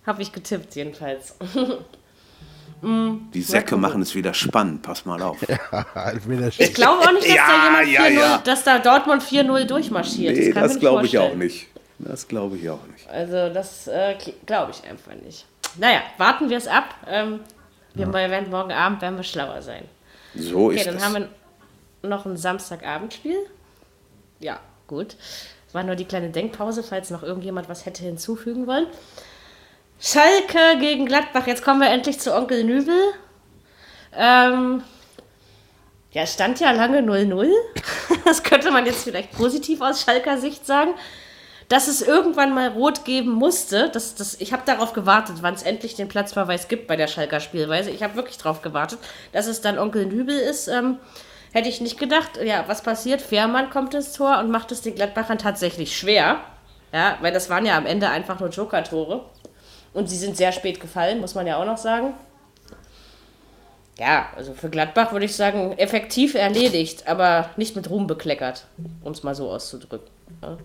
Habe ich getippt jedenfalls. die Säcke machen es wieder spannend, pass mal auf. Elfmeter Ich glaube auch nicht, dass Ja, da jemand 4-0, ja, ja. dass da Dortmund 4-0 durchmarschiert. Nee, kann mir das nicht glaube ich auch nicht. Das glaube ich auch nicht. Also das äh, glaube ich einfach nicht. Naja, warten wir es ab. Ähm, wir werden morgen Abend werden wir schlauer sein. So Okay, ist dann es. haben wir noch ein Samstagabendspiel. Ja, gut. War nur die kleine Denkpause, falls noch irgendjemand was hätte hinzufügen wollen. Schalke gegen Gladbach. Jetzt kommen wir endlich zu Onkel Nübel. Ähm, ja, stand ja lange 0-0. Das könnte man jetzt vielleicht positiv aus Schalker Sicht sagen. Dass es irgendwann mal rot geben musste, das, das, ich habe darauf gewartet, wann es endlich den Platzverweis gibt bei der Schalker Spielweise. Ich habe wirklich darauf gewartet, dass es dann Onkel Nübel ist. Ähm, hätte ich nicht gedacht. Ja, was passiert? Fährmann kommt ins Tor und macht es den Gladbachern tatsächlich schwer. Ja, weil das waren ja am Ende einfach nur Joker-Tore. Und sie sind sehr spät gefallen, muss man ja auch noch sagen. Ja, also für Gladbach würde ich sagen, effektiv erledigt, aber nicht mit Ruhm bekleckert, um es mal so auszudrücken. Ja.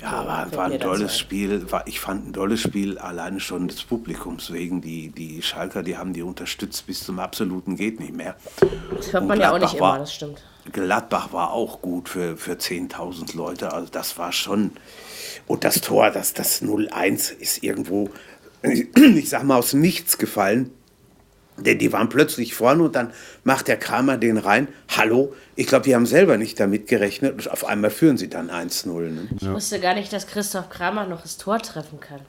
Ja, war, war ein tolles ein. Spiel. War, ich fand ein tolles Spiel alleine schon des Publikums wegen. Die, die Schalker, die haben die unterstützt bis zum absoluten geht nicht mehr. Das hört Und man ja auch nicht Gladbach war- immer, das stimmt. Gladbach war auch gut für, für 10.000 Leute. Also das war schon. Und das Tor, das, das 0-1 ist irgendwo, ich sag mal, aus Nichts gefallen. Denn die waren plötzlich vorne und dann macht der Kramer den rein. Hallo? Ich glaube, die haben selber nicht damit gerechnet. Und auf einmal führen sie dann 1-0. Ne? Ich wusste gar nicht, dass Christoph Kramer noch das Tor treffen kann.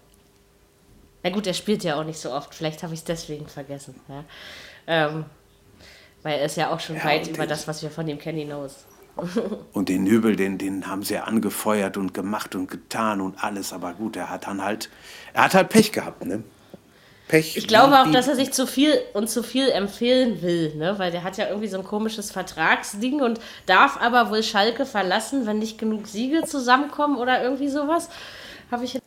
Na gut, er spielt ja auch nicht so oft. Vielleicht habe ich es deswegen vergessen. Ja. Ähm, weil er ist ja auch schon Ja, weit über das, was wir von ihm kennen, hinaus. Und den Nübel, den, den haben sie angefeuert und gemacht und getan und alles. Aber gut, er hat dann halt, er hat halt Pech gehabt, ne? Pech. Ich glaube auch, dass er sich zu viel und zu viel empfehlen will, ne? weil der hat ja irgendwie so ein komisches Vertragsding und darf aber wohl Schalke verlassen, wenn nicht genug Siege zusammenkommen oder irgendwie sowas. Habe ich jetzt.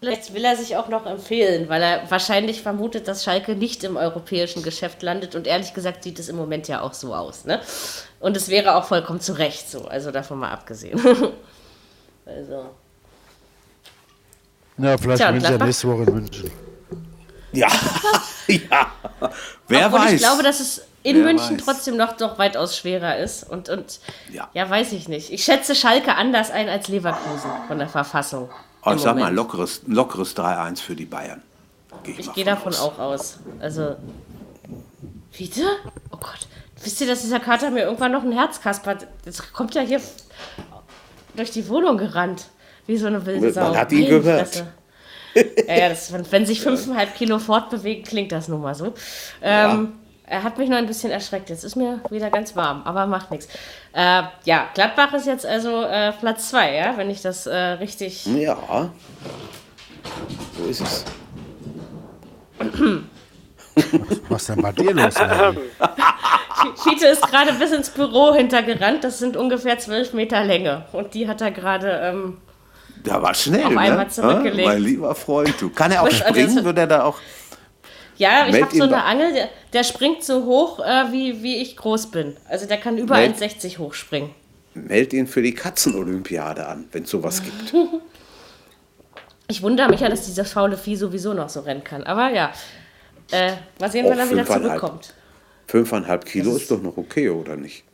Vielleicht will er sich auch noch empfehlen, weil er wahrscheinlich vermutet, dass Schalke nicht im europäischen Geschäft landet und ehrlich gesagt sieht es im Moment ja auch so aus. Ne? Und es wäre auch vollkommen zu Recht so, also davon mal abgesehen. also. Ja, vielleicht Tja, sie ja nächste Woche in München. Ja, ja. Wer Obwohl weiß. ich glaube, dass es in Wer München weiß. trotzdem noch doch weitaus schwerer ist. Und, und Ja. ja. weiß ich nicht. Ich schätze Schalke anders ein als Leverkusen von der Verfassung. Oh, ich sag mal, Moment. lockeres, lockeres 3-1 für die Bayern. Geh Ich mal gehe von davon aus. auch aus. Also. Bitte? Oh Gott. Wisst ihr, dass dieser Kater mir irgendwann noch ein Herz kaspert? Das kommt ja hier durch die Wohnung gerannt. Wie so eine wilde Man Sau. hat ihn gehört. Ja, ja, das, wenn, wenn sich 5,5 Kilo fortbewegen, klingt das nun mal so. Ähm, Er hat mich noch ein bisschen erschreckt. Jetzt ist mir wieder ganz warm, aber macht nichts. Äh, ja, Gladbach ist jetzt also äh, Platz 2, ja, wenn ich das äh, richtig. Ja. So ist es. Was ist denn bei dir los? Fiete ist gerade bis ins Büro hintergerannt. Das sind ungefähr 12 Meter Länge. Und die hat er gerade. Ähm, Da war schnell, Auf ne? einmal zurückgelegt. Ah, Mein lieber Freund, du. Kann er auch also springen? das- Wird er da auch... ja, ich habe so eine Angel, der, der springt so hoch, äh, wie, wie ich groß bin. Also der kann über Meld- 1,60 hochspringen. Meld ihn für die Katzenolympiade an, wenn es sowas gibt. Ich wundere mich ja, dass dieser faule Vieh sowieso noch so rennen kann. Aber ja, äh, mal sehen, wann Oh, er wieder zurückkommt. Fünfeinhalb Kilo ist doch noch okay, oder nicht?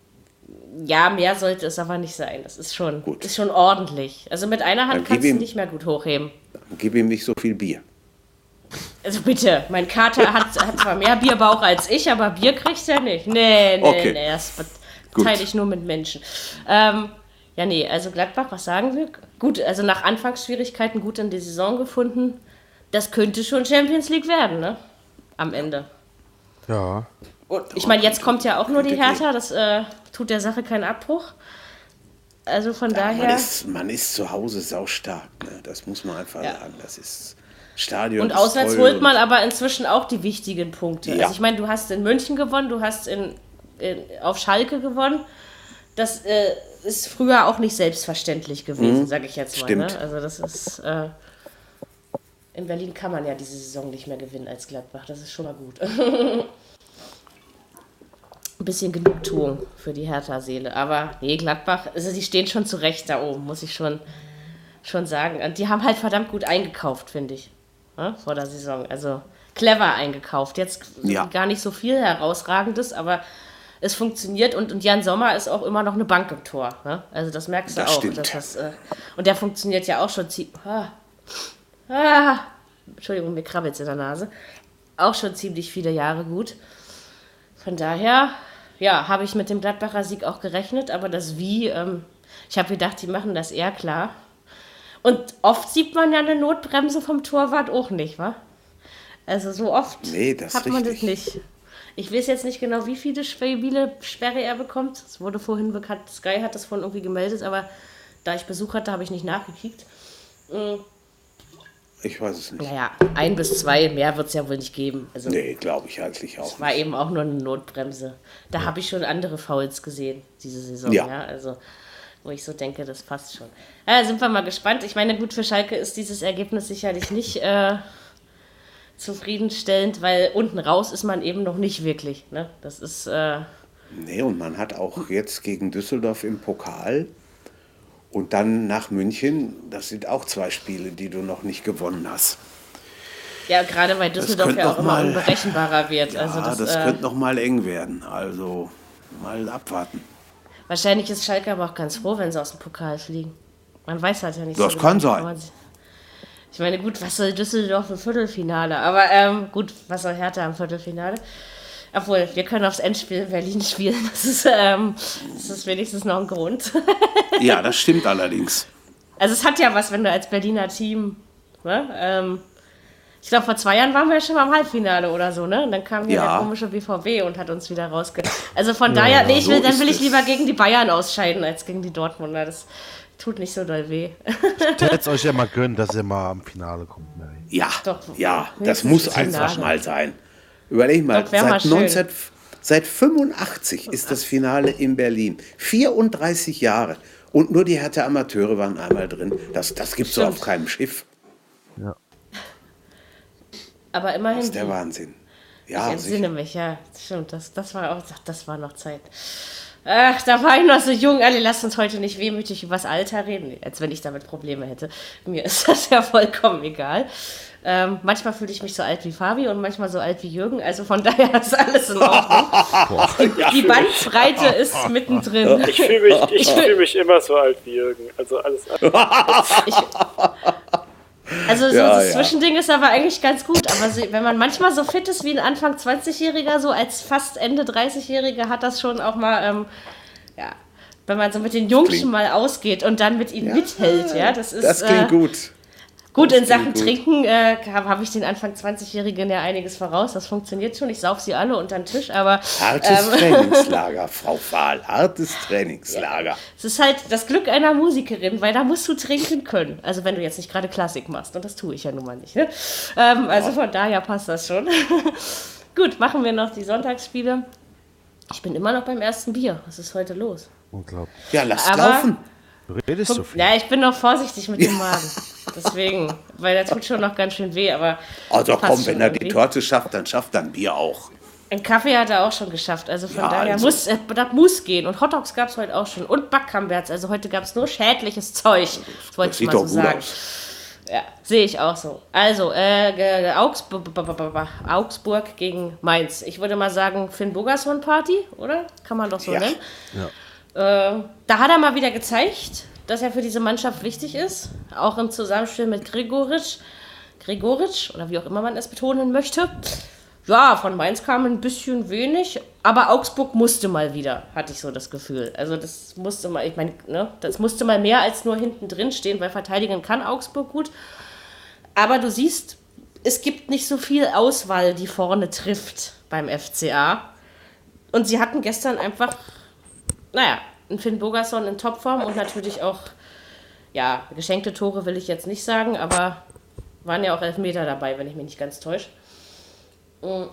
Ja, mehr sollte es aber nicht sein. Das ist schon, Gut. ist schon ordentlich. Also mit einer Dann Hand gib kannst du ihm- nicht mehr gut hochheben. Gib ihm nicht so viel Bier. Also bitte, mein Kater hat, hat zwar mehr Bierbauch als ich, aber Bier kriegt er nicht. Nee, nee, Okay. nee, das teile ich nur mit Menschen. Ähm, Ja, nee, also Gladbach, was sagen wir? Gut, also nach Anfangsschwierigkeiten gut in die Saison gefunden. Das könnte schon Champions League werden, ne? Am Ende. Ja. Ich meine, jetzt kommt ja auch nur die Hertha, das äh, tut der Sache keinen Abbruch. Also von Man daher. ist, man ist zu Hause saustark, ne? das muss man einfach Ja. sagen. Das ist Stadion. Und auswärts holt man aber inzwischen auch die wichtigen Punkte. Ja. Also ich meine, du hast in München gewonnen, du hast in, in, auf Schalke gewonnen. Das äh, ist früher auch nicht selbstverständlich gewesen, sage ich jetzt mal. Mhm. Stimmt. Ne? Also das ist. Äh, in Berlin kann man ja diese Saison nicht mehr gewinnen als Gladbach. Das ist schon mal gut. Ein bisschen Genugtuung für die Hertha-Seele. Aber nee, Gladbach, also die stehen schon zurecht da oben, muss ich schon, schon sagen. Und die haben halt verdammt gut eingekauft, finde ich. Ne? Vor der Saison. Also clever eingekauft. Jetzt Ja. gar nicht so viel herausragendes, aber es funktioniert und, und Jan Sommer ist auch immer noch eine Bank im Tor. Ne? Also das merkst du Das auch. das, äh, und der funktioniert ja auch schon ziemlich. Ah, ah, Entschuldigung, mir krabbelt in der Nase. Auch schon ziemlich viele Jahre gut. Von daher, ja, habe ich mit dem Gladbacher Sieg auch gerechnet, aber das Wie, ähm, ich habe gedacht, die machen das eher klar. Und oft sieht man ja eine Notbremse vom Torwart auch nicht, wa? Also so oft Nee, das hat man das richtig. nicht. Ich weiß jetzt nicht genau, wie viele Spiele Sperre er bekommt. Es wurde vorhin bekannt, Sky hat das vorhin irgendwie gemeldet, aber da ich Besuch hatte, habe ich nicht nachgekickt. Ich weiß es nicht. Naja, ein bis zwei, mehr wird es ja wohl nicht geben. Also Nee, glaube ich eigentlich auch. es war eben auch nur eine Notbremse. Da habe ich schon andere Fouls gesehen, diese Saison. Ja. Ja. also, wo ich so denke, das passt schon. Ja, sind wir mal gespannt. Ich meine, gut, für Schalke ist dieses Ergebnis sicherlich nicht äh, zufriedenstellend, weil unten raus ist man eben noch nicht wirklich. Ne? Das ist. Äh, Nee, und man hat auch jetzt gegen Düsseldorf im Pokal und dann nach München, das sind auch zwei Spiele, die du noch nicht gewonnen hast. ja, gerade weil Düsseldorf ja auch immer mal- unberechenbarer wird. Ja, also das, das, äh, könnte noch mal eng werden. Also mal abwarten. Wahrscheinlich ist Schalke aber auch ganz froh, wenn sie aus dem Pokal fliegen. Man weiß halt ja nicht Das so kann genau. sein. Ich meine, gut, was soll Düsseldorf im Viertelfinale? Aber ähm, gut, was soll Hertha im Viertelfinale? Obwohl, wir können aufs Endspiel in Berlin spielen. Das ist, ähm, das ist wenigstens noch ein Grund. Ja, das stimmt allerdings. Also es hat ja was, wenn du als Berliner Team, ne? Ähm, ich glaube, vor zwei Jahren waren wir ja schon mal im Halbfinale oder so, ne? Und dann kam hier Ja. der komische BVB und hat uns wieder rausge... Also von daher, nee, ich will, so dann will ich es. lieber gegen die Bayern ausscheiden als gegen die Dortmunder. Das tut nicht so doll weh. Ich hätte es euch ja mal gönnen, dass ihr mal am Finale kommt, Mary. Ja, Doch, ja, das muss einfach mal sein. Überleg mal, mal seit, schön. 19, seit 85 ist das Finale in Berlin. 34 Jahre. Und nur die Hertha Amateure waren einmal drin. Das, das gibt es so auf keinem Schiff. Aber immerhin, Das ist der Wahnsinn. ich Ja, entsinne sicher. mich, ja. Stimmt, das, das war auch, das war noch Zeit. Ach, da war ich noch so jung. Alle, lasst uns heute nicht wehmütig übers Alter reden, als wenn ich damit Probleme hätte. Mir ist das ja vollkommen egal. Ähm, manchmal fühle ich mich so alt wie Fabi und manchmal so alt wie Jürgen. Also von daher ist alles in Ordnung. Die Bandbreite ist mittendrin. Ich fühle mich, ich fühl mich immer so alt wie Jürgen. Also alles. Ich, also so Ja, das ja. Zwischending ist aber eigentlich ganz gut. Aber sie, wenn man manchmal so fit ist wie ein Anfang 20-Jähriger, so als fast Ende 30-Jähriger, hat das schon auch mal, ähm, ja, wenn man so mit den Jungs klingt- mal ausgeht und dann mit ihnen mithält, ja, das ist Das klingt äh, gut. Gut. In Sachen gut. Trinken äh, habe hab ich den Anfang 20-Jährigen ja einiges voraus. Das funktioniert schon. Ich sauf sie alle unter den Tisch, aber Hartes ähm, Trainingslager, Frau Fahl. Hartes Trainingslager. Es ist halt das Glück einer Musikerin, weil da musst du trinken können. Also wenn du jetzt nicht gerade Klassik machst. Und das tue ich ja nun mal nicht. Ne? Ähm, also von daher passt das schon. Gut, machen wir noch die Sonntagsspiele. Ich bin immer noch beim ersten Bier. Was ist heute los? Unglaublich. Ja, lasst Aber- laufen. Du redest so viel. Ja, ich bin noch vorsichtig mit dem Magen. Deswegen, weil der tut schon noch ganz schön weh, aber. Also komm, wenn er die irgendwie. Torte schafft, dann schafft er ein Bier auch. Ein Kaffee hat er auch schon geschafft. Also von Ja, daher also- muss, äh, das muss gehen. Und Hotdogs gab es heute auch schon. Und Backcamberts. Also heute gab es nur schädliches Zeug. Das wollte Das ich sieht mal doch so gut sagen. aus. Ja, sehe ich auch so. Also, äh, Augsburg, Augsburg gegen Mainz. Ich würde mal sagen, Finn Bogerson Party, oder? Kann man doch so Ja. nennen. Äh, da hat er mal wieder gezeigt, dass er für diese Mannschaft wichtig ist. Auch im Zusammenspiel mit Gregoritsch. Gregoritsch, oder wie auch immer man es betonen möchte. Ja, von Mainz kam ein bisschen wenig, aber Augsburg musste mal wieder, hatte ich so das Gefühl. Also das musste mal, ich meine, ne, das musste mal mehr als nur hinten drin stehen, weil verteidigen kann Augsburg gut. Aber du siehst, es gibt nicht so viel Auswahl, die vorne trifft beim FCA. Und sie hatten gestern einfach, naja, einen Finn Bogerson in Topform und natürlich auch, ja, geschenkte Tore will ich jetzt nicht sagen, aber waren ja auch Elfmeter dabei, wenn ich mich nicht ganz täusche. Mm.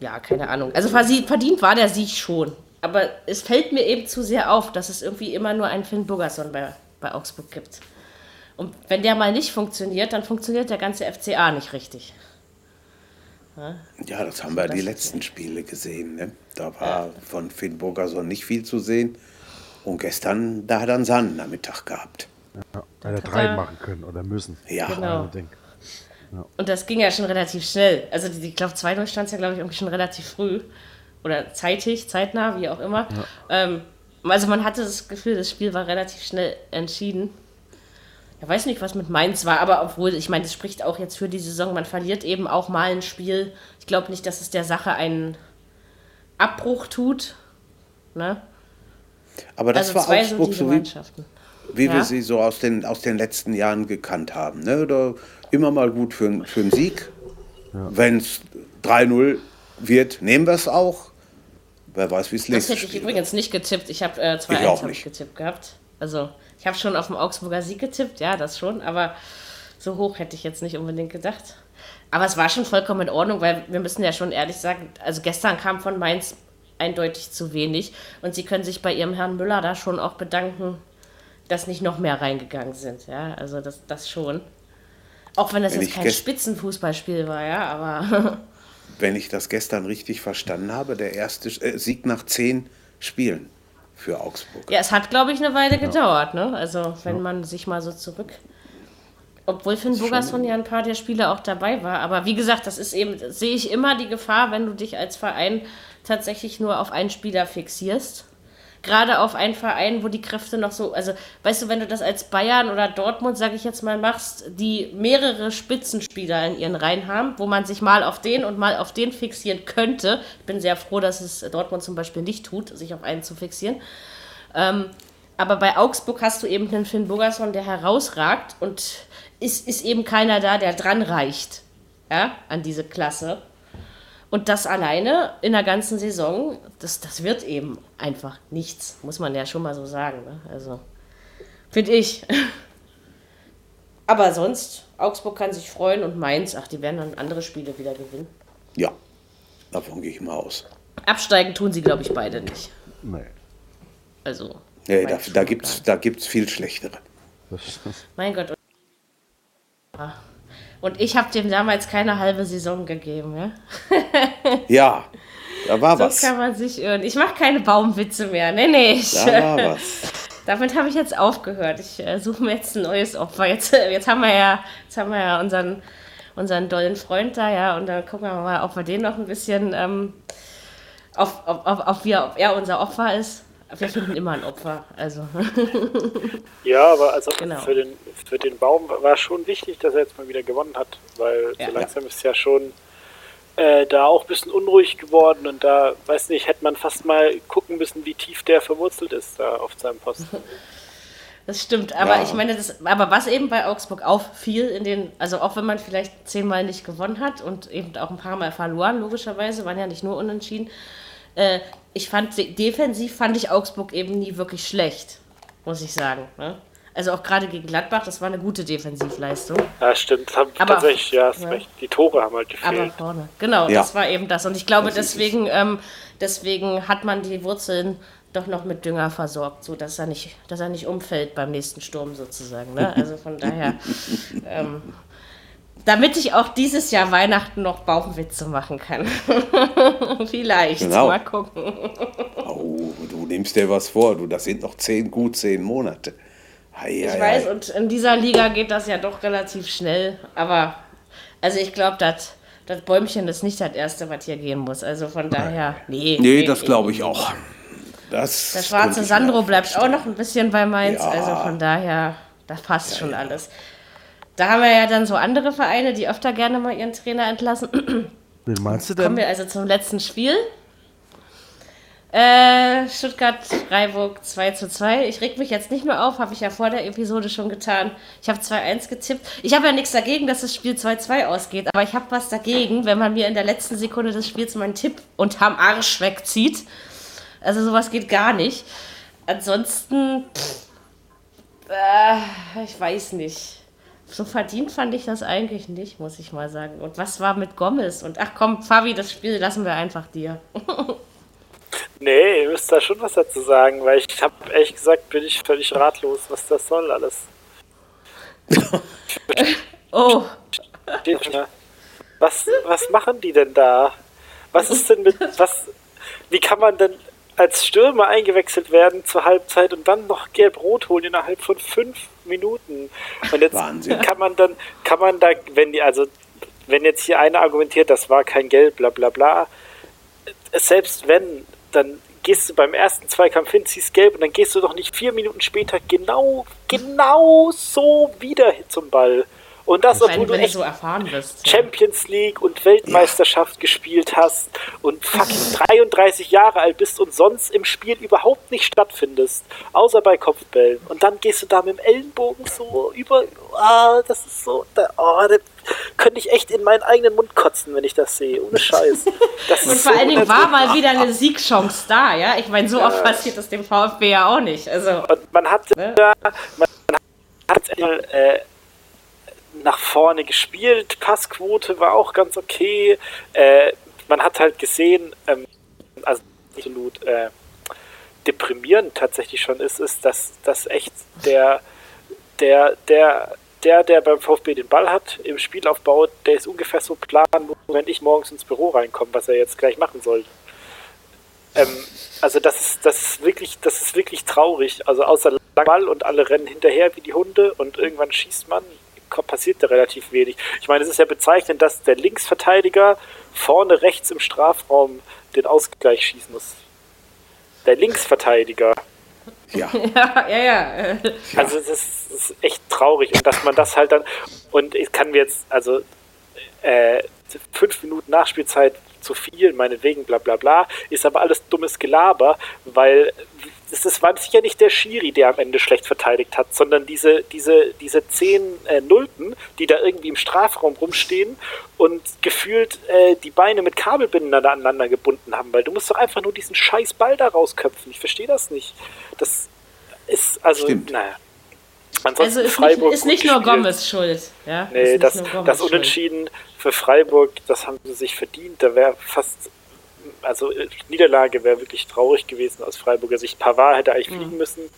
Ja, keine Ahnung. Also verdient war der Sieg schon. Aber es fällt mir eben zu sehr auf, dass es irgendwie immer nur einen Finn Burgerson bei, bei Augsburg gibt. Und wenn der mal nicht funktioniert, dann funktioniert der ganze FCA nicht richtig. Ja, ja das haben wir die letzten Spiele gesehen. Ne? Da war ja. von Finn Burgerson nicht viel zu sehen. Und gestern, da hat er einen Sand am Mittag gehabt. Ja, hätte er drei machen können oder müssen. Ja, genau. Und das ging ja schon relativ schnell. Also die, ich glaube, 2-0 stand es ja, glaube ich, irgendwie schon relativ früh. Oder zeitig, zeitnah, wie auch immer. Ja. Ähm, also man hatte das Gefühl, das Spiel war relativ schnell entschieden. Ich weiß nicht, was mit Mainz war, aber obwohl, ich meine, das spricht auch jetzt für die Saison. Man verliert eben auch mal ein Spiel. Ich glaube nicht, dass es der Sache einen Abbruch tut. Ne? Aber das also war Augsburg so wie, wie ja? wir sie so aus den, aus den letzten Jahren gekannt haben. Ne? Oder immer mal gut für, für einen Sieg. Ja. Wenn es 3-0 wird, nehmen wir es auch. Wer weiß, wie es nächstes Das hätte ich übrigens nicht getippt. Ich habe äh, 2-1 getippt gehabt. Also, ich habe schon auf den Augsburger Sieg getippt, ja, das schon. Aber so hoch hätte ich jetzt nicht unbedingt gedacht. Aber es war schon vollkommen in Ordnung, weil wir müssen ja schon ehrlich sagen, also gestern kam von Mainz eindeutig zu wenig. Und sie können sich bei ihrem Herrn Müller da schon auch bedanken, dass nicht noch mehr reingegangen sind. Ja, also das, das schon. Auch wenn das wenn jetzt kein Spitzenfußballspiel war, ja, aber. wenn ich das gestern richtig verstanden habe, der erste äh, Sieg nach zehn Spielen für Augsburg. Ja, es hat, glaube ich, eine Weile gedauert, ne? Also, wenn ja. man sich mal so zurück. Obwohl Finn Bogerson ja ein paar der Spiele auch dabei war. Aber wie gesagt, das ist eben, sehe ich immer die Gefahr, wenn du dich als Verein tatsächlich nur auf einen Spieler fixierst gerade auf einen Verein, wo die Kräfte noch so, also weißt du, wenn du das als Bayern oder Dortmund, sage ich jetzt mal, machst, die mehrere Spitzenspieler in ihren Reihen haben, wo man sich mal auf den und mal auf den fixieren könnte. Ich bin sehr froh, dass es Dortmund zum Beispiel nicht tut, sich auf einen zu fixieren. Ähm, aber bei Augsburg hast du eben einen Finn Bogerson, der herausragt und ist, ist eben keiner da, der dran reicht ja, an diese Klasse. Und das alleine in der ganzen Saison, das, das wird eben einfach nichts, muss man ja schon mal so sagen. Ne? Also, finde ich. Aber sonst, Augsburg kann sich freuen und Mainz, ach, die werden dann andere Spiele wieder gewinnen. Ja, davon gehe ich mal aus. Absteigen tun sie, glaube ich, beide nicht. Nee. Also. Nee, da, da gibt es da gibt's viel schlechtere. Mein Gott. Und ich habe dem damals keine halbe Saison gegeben, ja? ja, da war so was. So kann man sich irren. Ich mache keine Baumwitze mehr, nee, nee. Ich, da war was. Damit habe ich jetzt aufgehört. Ich äh, suche mir jetzt ein neues Opfer. Jetzt, äh, jetzt haben wir ja, jetzt haben wir ja unseren, unseren dollen Freund da, ja, und dann gucken wir mal, ob wir den noch ein bisschen, ähm, auf, auf, auf, auf, wie, ob er unser Opfer ist. Wir finden immer ein Opfer. Also. ja, aber also genau. für, den, für den Baum war schon wichtig, dass er jetzt mal wieder gewonnen hat, weil ja, so langsam ja. ist ja schon äh, da auch ein bisschen unruhig geworden und da, weiß nicht, hätte man fast mal gucken müssen, wie tief der verwurzelt ist da auf seinem Posten. Das stimmt, aber ja. ich meine, das, aber was eben bei Augsburg auffiel, in den, also auch wenn man vielleicht zehnmal nicht gewonnen hat und eben auch ein paar Mal verloren, logischerweise, waren ja nicht nur unentschieden, äh, ich fand, defensiv fand ich Augsburg eben nie wirklich schlecht, muss ich sagen. Ne? Also auch gerade gegen Gladbach, das war eine gute Defensivleistung. Ja, stimmt. Haben aber tatsächlich, ja, hast ja. recht. Die Tore haben halt gefehlt. Aber vorne. Genau, ja. das war eben das. Und ich glaube, deswegen, ähm, deswegen hat man die Wurzeln doch noch mit Dünger versorgt, so dass er nicht, dass er nicht umfällt beim nächsten Sturm sozusagen. Ne? Also von daher ähm, damit ich auch dieses Jahr Weihnachten noch Bauchwitze machen kann. Vielleicht. Genau. Mal gucken. oh, du nimmst dir was vor. Du, das sind noch zehn, gut zehn Monate. Hei, ich hei, weiß, hei. und in dieser Liga geht das ja doch relativ schnell. Aber, also ich glaube, das das Bäumchen ist nicht das erste, was hier gehen muss. Also von daher, nee. Nee, nee das glaube ich auch. Das der schwarze Sandro bleibt auch noch ein bisschen bei Mainz. Ja. Also von daher, das passt ja, schon ja. alles. Da haben wir ja dann so andere Vereine, die öfter gerne mal ihren Trainer entlassen. Wen meinst du Kommen denn? wir also zum letzten Spiel. Äh, Stuttgart-Freiburg 2 zu 2. Ich reg mich jetzt nicht mehr auf, habe ich ja vor der Episode schon getan. Ich habe 2-1 getippt. Ich habe ja nichts dagegen, dass das Spiel 2-2 ausgeht, aber ich habe was dagegen, wenn man mir in der letzten Sekunde des Spiels meinen Tipp unterm Arsch wegzieht. Also sowas geht gar nicht. Ansonsten, pff, äh, ich weiß nicht. So verdient fand ich das eigentlich nicht, muss ich mal sagen. Und was war mit Gomez? Und ach komm, Fabi, das Spiel lassen wir einfach dir. Nee, ihr müsst da schon was dazu sagen, weil ich habe ehrlich gesagt, bin ich völlig ratlos, was das soll alles. Oh. Was, was machen die denn da? Was ist denn mit, was, wie kann man denn als Stürmer eingewechselt werden zur Halbzeit und dann noch gelb-rot holen innerhalb von fünf Minuten? Und jetzt Wahnsinn. kann man dann, kann man da, wenn die, also, wenn jetzt hier einer argumentiert, das war kein Gelb, bla bla bla, selbst wenn, dann gehst du beim ersten Zweikampf hin, ziehst gelb und dann gehst du doch nicht vier Minuten später genau, genau so wieder zum Ball. Und das, obwohl du echt so erfahren bist. Champions League und Weltmeisterschaft gespielt hast und fucking 33 Jahre alt bist und sonst im Spiel überhaupt nicht stattfindest, außer bei Kopfbällen. Und dann gehst du da mit dem Ellenbogen so über, ah, das ist so, da, oh, da könnte ich echt in meinen eigenen Mund kotzen, wenn ich das sehe, ohne Scheiß. Das Und ist vor so allen Dingen war mal wieder eine Siegchance da, ja? Ich meine, so oft passiert das dem VfB ja auch nicht. Also, Und man hat Ne? da, man hat äh, nach vorne gespielt, Passquote war auch ganz okay. Äh, man hat halt gesehen, ähm, also absolut äh, deprimierend tatsächlich schon ist, ist, dass, dass echt der, der, der, der, der beim VfB den Ball hat im Spielaufbau, der ist ungefähr so planlos, wenn ich morgens ins Büro reinkomme, was er jetzt gleich machen soll. Ähm, also das ist, das ist wirklich, das ist wirklich traurig. Also außer Ball und alle rennen hinterher wie die Hunde und irgendwann schießt man, passiert da relativ wenig. Ich meine, es ist ja bezeichnend, dass der Linksverteidiger vorne rechts im Strafraum den Ausgleich schießen muss. Der Linksverteidiger. Ja, ja, ja, ja. Also es ist, es ist echt traurig und dass man das halt dann und ich kann mir jetzt also äh, fünf Minuten Nachspielzeit zu viel, meinetwegen, bla bla bla, ist aber alles dummes Gelaber, weil das, das war sicher nicht der Schiri, der am Ende schlecht verteidigt hat, sondern diese, diese, diese zehn äh, Nulpen, die da irgendwie im Strafraum rumstehen und gefühlt äh, die Beine mit Kabelbinden aneinander gebunden haben, weil du musst doch einfach nur diesen scheiß Ball da rausköpfen. Ich verstehe das nicht. Das ist, also, Stimmt. naja. Also Ansonsten ist nicht, Freiburg ist gut nicht nur. Gomez schuld. Ja? Nee, Ist nicht das, nur Gomez das schuld. Unentschieden für Freiburg, das haben sie sich verdient. Da wäre fast, also äh, Niederlage wäre wirklich traurig gewesen aus Freiburger Sicht. Pavard hätte eigentlich fliegen müssen,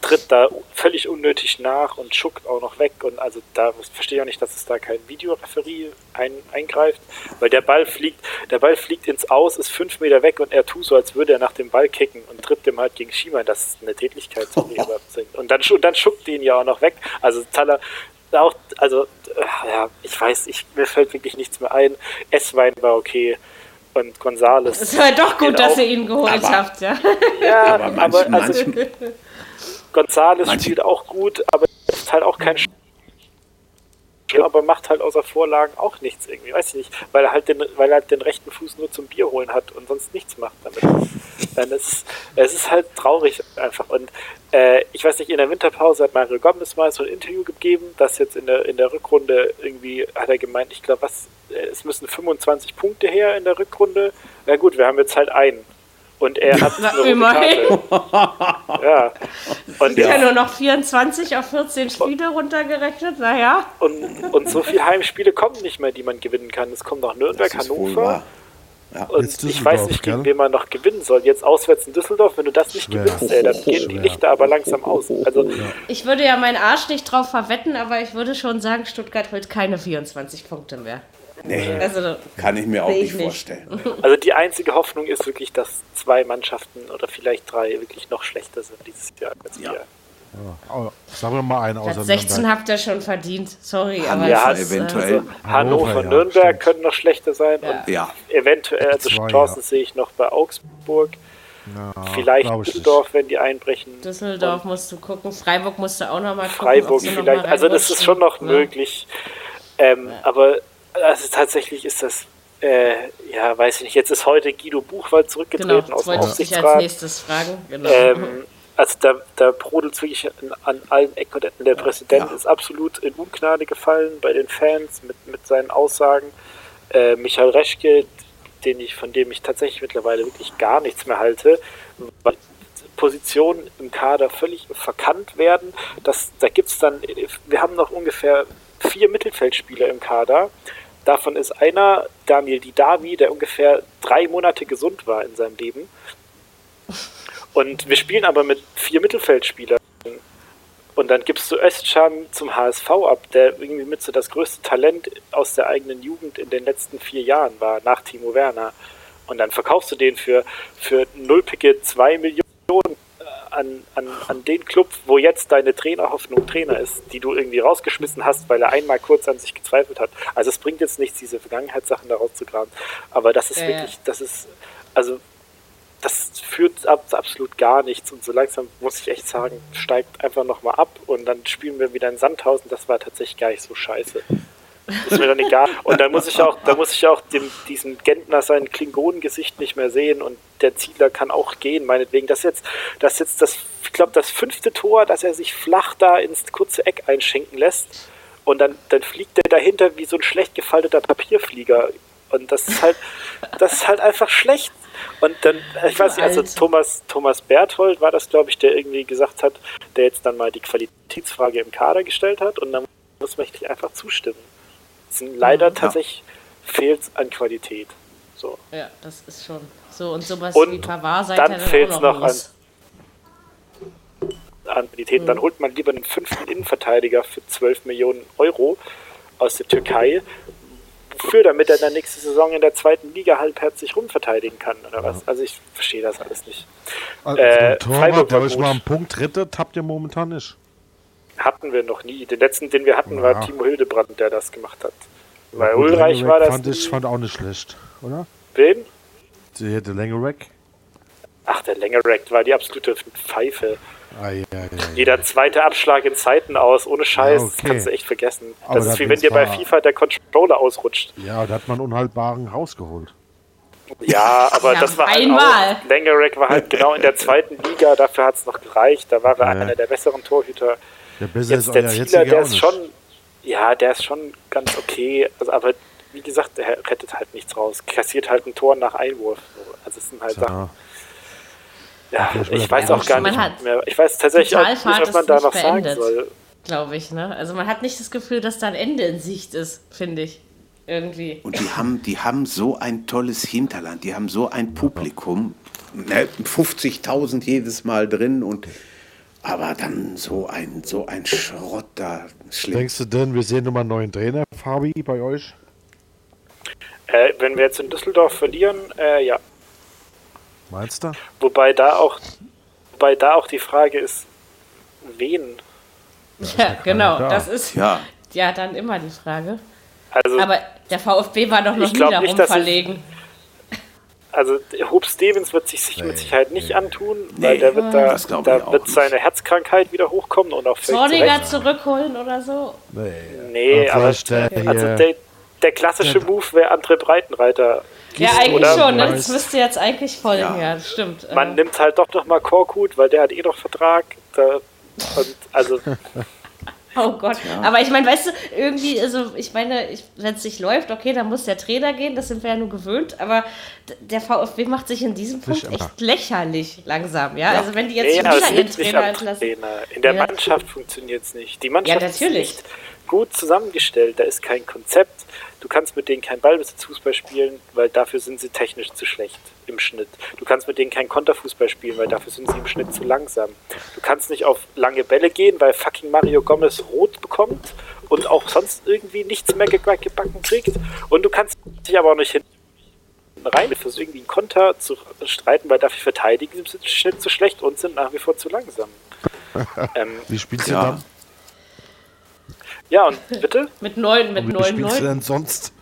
tritt da völlig unnötig nach und schuckt auch noch weg. Und also da verstehe ich auch nicht, dass es da kein Videoreferie ein, eingreift, weil der Ball fliegt, der Ball fliegt ins Aus, ist fünf Meter weg und er tut so, als würde er nach dem Ball kicken und tritt dem halt gegen Schiemann. Das ist eine Tätigkeit. sorry, aber- und dann, und dann schuckt ihn ja auch noch weg. Also Thaler, auch, also, äh, ja, ich weiß, ich, mir fällt wirklich nichts mehr ein. Esswein war okay und Gonzales. Es war doch gut, dass auch. ihr ihn geholt Aber- habt, ja. Ja, aber aber, manchen, also, manchen, Gonzales manche- spielt auch gut, aber ist halt auch kein Sch- aber macht halt außer Vorlagen auch nichts irgendwie, weiß ich nicht, weil er halt den, weil er halt den rechten Fuß nur zum Bier holen hat und sonst nichts macht damit. Dann ist, es ist halt traurig einfach und äh, ich weiß nicht, in der Winterpause hat Mario Gomez mal so ein Interview gegeben, das jetzt in der, in der Rückrunde irgendwie, hat er gemeint, ich glaube, was, äh, es müssen 25 Punkte her in der Rückrunde. Na gut, wir haben jetzt halt einen. Und er hat Na, eine rote immerhin. Karte. Ja. Und Ja. nur noch 24 auf 14 Spiele runtergerechnet, naja. Und, und so viele Heimspiele kommen nicht mehr, die man gewinnen kann. Es kommt noch Nürnberg, Hannover. wahr. Und ich weiß nicht, gegen gell? wen man noch gewinnen soll. Jetzt auswärts in Düsseldorf, wenn du das nicht Schwer. gewinnst, ey, dann gehen die. Lichter aber langsam aus. Also, Ich würde ja meinen Arsch nicht drauf verwetten, aber ich würde schon sagen, Stuttgart holt keine 24 Punkte mehr. Nee, Also, kann ich mir auch nicht ich nicht. vorstellen. also die einzige Hoffnung ist wirklich, dass zwei Mannschaften oder vielleicht drei wirklich noch schlechter sind dieses Jahr als Ja. wir. Oh, sagen wir mal einen Platz 16 Nürnberg. habt ihr schon verdient. Sorry, aber Hannover es Ja, ist, eventuell. Äh, Hannover, Hannover, ja, Nürnberg stimmt. können noch schlechter sein Ja. und Ja, eventuell, also Zwei, Chancen ja. sehe ich noch bei Augsburg. Vielleicht. Düsseldorf, wenn die einbrechen. Düsseldorf musst du gucken, Freiburg musst du auch noch mal gucken. Freiburg noch vielleicht. Also das ist schon noch ne? möglich. Ähm, Aber also tatsächlich ist das, äh, ja, weiß ich nicht. Jetzt ist heute Guido Buchwald Genau, zurückgetreten das aus dem wollte ich als Aufsichtsrat. nächstes fragen. Genau. Ähm, also da, da brodelt wirklich an, an allen Ecken und Enden. Der Präsident ist absolut in Ungnade gefallen bei den Fans mit, mit seinen Aussagen. Äh, Michael Reschke, den ich, von dem ich tatsächlich mittlerweile wirklich gar nichts mehr halte, weil Positionen im Kader völlig verkannt werden. Das, da gibt es dann, wir haben noch ungefähr vier Mittelfeldspieler im Kader. Davon ist einer Daniel Didavi, der ungefähr drei Monate gesund war in seinem Leben. Und wir spielen aber mit vier Mittelfeldspielern. Und dann gibst du Özcan zum HSV ab, der irgendwie mit so das größte Talent aus der eigenen Jugend in den letzten vier Jahren war, nach Timo Werner. Und dann verkaufst du den für, für nullpicke zwei Millionen an, an, an den Club, wo jetzt deine Trainerhoffnung Trainer ist, die du irgendwie rausgeschmissen hast, weil er einmal kurz an sich gezweifelt hat. Also es bringt jetzt nichts, diese Vergangenheitssachen da rauszugraben. Aber das ist Ja, ja. wirklich, das ist, also das führt ab, absolut gar nichts und so langsam muss ich echt sagen, steigt einfach nochmal ab und dann spielen wir wieder in Sandhausen. Das war tatsächlich gar nicht so scheiße. Ist mir dann egal. Und dann muss ich auch, da muss ich auch dem, diesem Gentner sein Klingonengesicht nicht mehr sehen und der Zieler kann auch gehen, meinetwegen. Das ist jetzt, das jetzt das, ich glaube, das fünfte Tor, dass er sich flach da ins kurze Eck einschenken lässt und dann, dann fliegt der dahinter wie so ein schlecht gefalteter Papierflieger. Und das ist halt, das ist halt einfach schlecht. Und dann, ich weiß nicht, also. Thomas, Thomas Berthold war das, glaube ich, der irgendwie gesagt hat, der jetzt dann mal die Qualitätsfrage im Kader gestellt hat und dann muss man einfach zustimmen. Es sind leider tatsächlich fehlt an Qualität. So. ja, das ist schon so. Und sowas Und wie Pavard seid dann fehlt's auch noch noch los. an Qualität. Mhm. Dann holt man lieber einen fünften Innenverteidiger für 12 Millionen Euro aus der Türkei, für damit er in der nächsten Saison in der zweiten Liga halbherzig rumverteidigen kann oder was. Also ich verstehe das alles nicht. Also, Äh, Torwart, Freiburg der war euch mal einen Punkt rettet, habt ihr momentan nicht. Hatten wir noch nie. Den letzten, den wir hatten, Ja. war Timo Hildebrand, der das gemacht hat. Weil Gut, Ulreich war das. Fand ich fand auch nicht schlecht, oder? Wen? Der hätte Langerack. Ach, der Längerack war die absolute Pfeife. Ah, ja, ja, ja. Jeder zweite Abschlag in Zeiten aus, ohne Scheiß, Ja, das okay. kannst du echt vergessen. Aber das da ist wie wenn dir bei FIFA der Controller ausrutscht. ja, da hat man einen unhaltbaren rausgeholt. Ja, aber Ja, das war halt einmal. auch, Langerack war halt genau in der zweiten Liga, dafür hat es noch gereicht. Da war er Ja. einer der besseren Torhüter. Der besser ist Jetzt der euer Zieler, jetziger der ist nicht. schon, ja, der ist schon ganz okay. Also, aber wie gesagt, der rettet halt nichts raus. Kassiert halt ein Tor nach Einwurf. So. Also es sind halt Sachen. Ja. Ich weiß auch gar nicht mehr. Ich weiß tatsächlich auch nicht, was man da noch sagen beendet. soll. glaube ich. Ne? Also man hat nicht das Gefühl, dass da ein Ende in Sicht ist, finde ich. Irgendwie. Und die haben, die haben so ein tolles Hinterland, die haben so ein Publikum, ne, 50.000 jedes Mal drin und aber dann so ein, so ein Schrott da, schlimm. Denkst du denn, wir sehen nochmal einen neuen Trainer, Fabi, bei euch? Äh, wenn wir jetzt in Düsseldorf verlieren, äh, ja. Meinst du? Wobei da auch, wobei da auch die Frage ist, wen? Ja, genau. da. Das ist ja. Ja, dann immer die Frage. Also, Aber der VfB war doch noch Ich nie darum nicht, verlegen. Also Hope Stevens wird sich, sich mit Sicherheit nicht antun, weil Nee, der wird da, da wird nicht. seine Herzkrankheit wieder hochkommen und auch Recht. zurückholen oder so. Nee. Nee, aber hier- also der, der klassische Move wäre André Breitenreiter. Ja, eigentlich oder schon. Ne? Das müsste jetzt eigentlich folgen. Ja, Ja. das stimmt. Man Äh, nimmt halt doch noch mal Korkut, weil der hat eh noch Vertrag. Da, und also Oh Gott. Aber ich meine, weißt du, irgendwie, also ich meine, wenn es nicht läuft, okay, dann muss der Trainer gehen, das sind wir ja nur gewöhnt, aber der VfB macht sich in diesem Punkt echt lächerlich langsam, ja? Also wenn die jetzt es wieder ihren Trainer entlassen. Trainer. In der Ja. Mannschaft funktioniert es nicht. Die Mannschaft Ja, natürlich. ist nicht gut zusammengestellt. Da ist kein Konzept. Du kannst mit denen kein Ballbesitzfußball spielen, weil dafür sind sie technisch zu schlecht im Schnitt. Du kannst mit denen kein Konterfußball spielen, weil dafür sind sie im Schnitt zu langsam. Du kannst nicht auf lange Bälle gehen, weil fucking Mario Gomez rot bekommt und auch sonst irgendwie nichts mehr geback- gebacken kriegt. Und du kannst dich aber auch nicht hinten rein versuchen, irgendwie einen Konter zu streiten, weil dafür verteidigen sie im Schnitt zu schlecht und sind nach wie vor zu langsam. ähm, Wie spielst du Ja. dann? Ja, und bitte? Mit neun, mit neun, spielst du neun. denn sonst?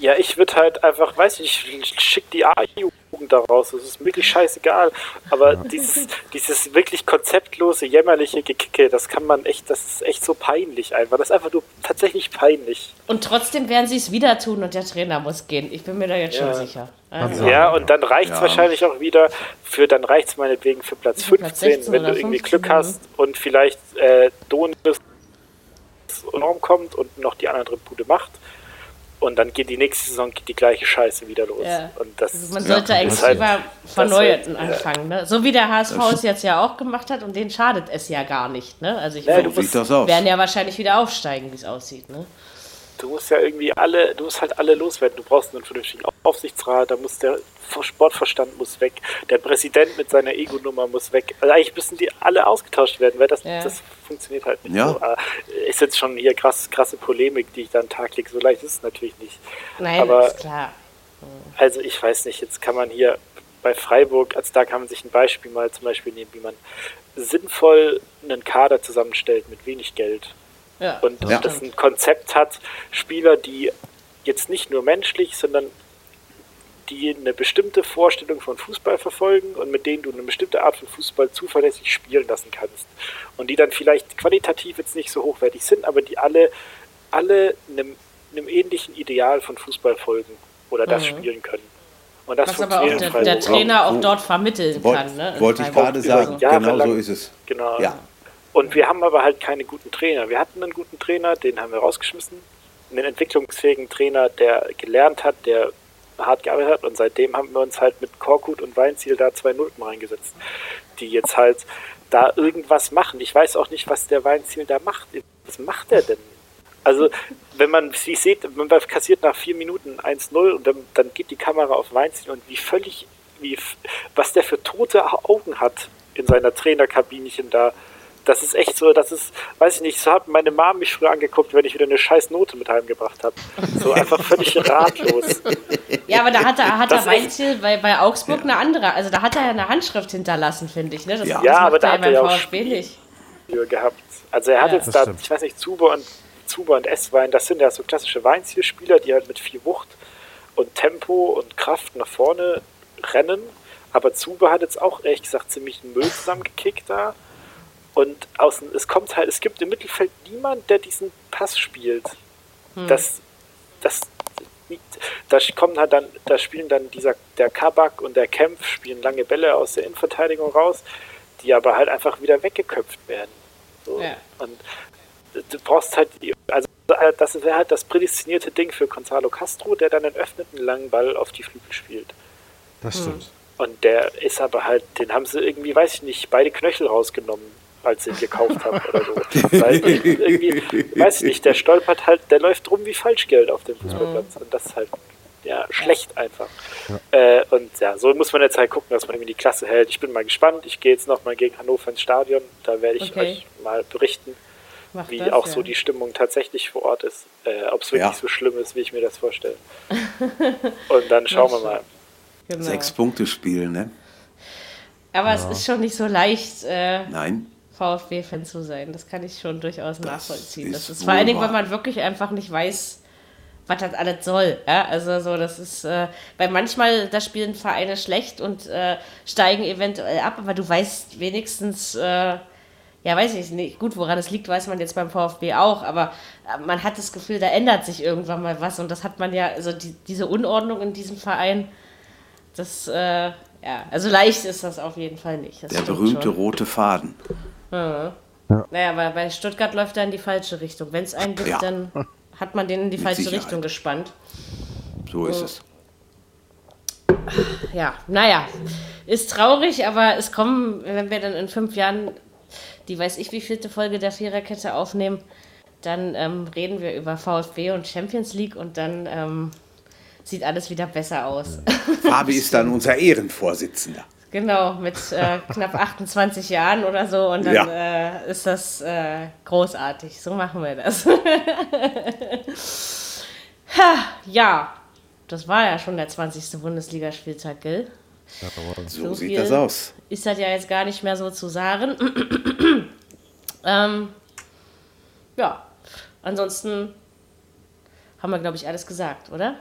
Ja, ich würde halt einfach, weiß ich, ich schick die A-Jugend daraus. Es ist wirklich scheißegal. Aber dieses, dieses wirklich konzeptlose, jämmerliche Gekicke, das kann man echt, das ist echt so peinlich einfach. Das ist einfach nur tatsächlich peinlich. Und trotzdem werden sie es wieder tun und der Trainer muss gehen. Ich bin mir da jetzt Ja. schon sicher. Also, Ja, und dann reicht es Ja. wahrscheinlich auch wieder für, dann reicht es meinetwegen für Platz Für 15, Platz 16 wenn du irgendwie 15, Glück hast und vielleicht äh, Donis Raum kommt und noch die andere Bude macht. Und dann geht die nächste Saison geht die gleiche Scheiße wieder los. Ja. Und das, Also man Ja, sollte eigentlich das halt- lieber das Verneuerten halt, ja. anfangen. Ne? So wie der HSV es jetzt ja auch gemacht hat und denen schadet es ja gar nicht. Ne? Also ich Ja, finde, du aus. werden ja wahrscheinlich wieder aufsteigen, wie es aussieht. Ne? Du musst ja irgendwie alle, du musst halt alle loswerden. Du brauchst einen vernünftigen Aufsichtsrat, da muss der Sportverstand muss weg, der Präsident mit seiner Ego-Nummer muss weg. Also eigentlich müssen die alle ausgetauscht werden, weil das, Ja. das funktioniert halt nicht Ja. so. Aber Ist jetzt schon hier krass, krasse Polemik, die ich da an den Tag lege. So leicht ist es natürlich nicht. Nein, Aber- ist klar. Also ich weiß nicht, jetzt kann man hier bei Freiburg, als da kann man sich ein Beispiel mal zum Beispiel nehmen, wie man sinnvoll einen Kader zusammenstellt mit wenig Geld Ja, und Ja. das ein Konzept hat, Spieler, die jetzt nicht nur menschlich, sondern die eine bestimmte Vorstellung von Fußball verfolgen und mit denen du eine bestimmte Art von Fußball zuverlässig spielen lassen kannst. Und die dann vielleicht qualitativ jetzt nicht so hochwertig sind, aber die alle, alle einem, einem ähnlichen Ideal von Fußball folgen oder das spielen können. Und das Mhm. Was aber auch funktioniert der, in der. Trainer auch dort vermitteln Wollt- kann. Ne? Wollte ich Freiburg. gerade sagen, Jahre genau so ist es. Genau. Ja. Und wir haben aber halt keine guten Trainer. Wir hatten einen guten Trainer, den haben wir rausgeschmissen. Einen entwicklungsfähigen Trainer, der gelernt hat, der hart gearbeitet hat. Und seitdem haben wir uns halt mit Korkut und Weinziel da zwei Nulpen reingesetzt, die jetzt halt da irgendwas machen. Ich weiß auch nicht, was der Weinziel da macht. Was macht er denn? Also, wenn man, wie seht, man kassiert nach vier Minuten 1-0 und dann, dann geht die Kamera auf Weinziel und wie völlig, wie, was der für tote Augen hat in seiner Trainerkabinchen da. Das ist echt so, das ist, weiß ich nicht, so hat meine Mom mich früher angeguckt, wenn ich wieder eine scheiß Note mit heimgebracht habe. So einfach völlig ratlos. Ja, aber da hat er, hat Das er Weinziel bei, bei Augsburg eine andere. Also da hat er ja eine Handschrift hinterlassen, finde ich. Ne? Das, Ja. das Ja, aber da hat er ja auch VfB nicht. für gehabt. Also er hat Ja. jetzt da, stimmt. ich weiß nicht, Zuber und Zuber und S-Wein, das sind ja so klassische Weinzielspieler, die halt mit viel Wucht und Tempo und Kraft nach vorne rennen. Aber Zuber hat jetzt auch ehrlich gesagt ziemlich Müll zusammengekickt da. Und außen, es kommt halt, es gibt im Mittelfeld niemand, der diesen Pass spielt. Das, das, da kommen halt dann, da spielen dann dieser, der Kabak und der Kempf spielen lange Bälle aus der Innenverteidigung raus, die aber halt einfach wieder weggeköpft werden. So. Ja. Und du brauchst halt, also das wäre halt das prädestinierte Ding für Gonzalo Castro, der dann einen öffnenden langen Ball auf die Flügel spielt. Das stimmt. Und der ist aber halt, den haben sie irgendwie, weiß ich nicht, beide Knöchel rausgenommen, als sie ihn gekauft haben oder so. Weil irgendwie, weiß ich nicht, der stolpert halt, der läuft rum wie Falschgeld auf dem Fußballplatz. Und das ist halt, ja, schlecht einfach. Äh, und ja, so muss man jetzt halt gucken, dass man irgendwie die Klasse hält. Ich bin mal gespannt. Ich gehe jetzt nochmal gegen Hannover ins Stadion. Da werde ich Okay. euch mal berichten, Macht wie das, auch ja. so die Stimmung tatsächlich vor Ort ist. Äh, Ob es wirklich Ja. so schlimm ist, wie ich mir das vorstelle. Und dann schauen wir mal. Genau. Sechs Punkte Spiel, ne? Aber es ist schon nicht so leicht, äh, Nein. VfB-Fan zu sein. Das kann ich schon durchaus nachvollziehen. ist Das ist vor allen Dingen, wenn man wirklich einfach nicht weiß, was das alles soll. Ja? Also so, das ist, äh, weil manchmal, da spielen Vereine schlecht und äh, steigen eventuell ab, aber du weißt wenigstens, äh, ja, weiß ich nicht, gut, woran es liegt, weiß man jetzt beim VfB auch, aber äh, man hat das Gefühl, da ändert sich irgendwann mal was und das hat man ja, also die, diese Unordnung in diesem Verein, das, äh, ja, also leicht ist das auf jeden Fall nicht. Das Der berühmte schon. rote Faden. Naja, aber bei Stuttgart läuft er in die falsche Richtung. Wenn es einen gibt, Ja. dann hat man den in die Mit falsche Sicherheit. Richtung gespannt. So ist es. Ja, naja, ist traurig, aber es kommen, wenn wir dann in fünf Jahren die weiß ich wievielte Folge der Viererkette aufnehmen, dann ähm, reden wir über VfB und Champions League und dann ähm, sieht alles wieder besser aus. Fabi ist dann unser Ehrenvorsitzender. Genau, mit äh, knapp 28 Jahren oder so und dann Ja. äh, ist das äh, großartig. So machen wir das. ha, ja, das war ja schon der 20. Bundesligaspieltag, gell? So, So sieht das aus. Ist das ja jetzt gar nicht mehr so zu sagen. ähm, ja, ansonsten haben wir, glaube ich, alles gesagt, oder?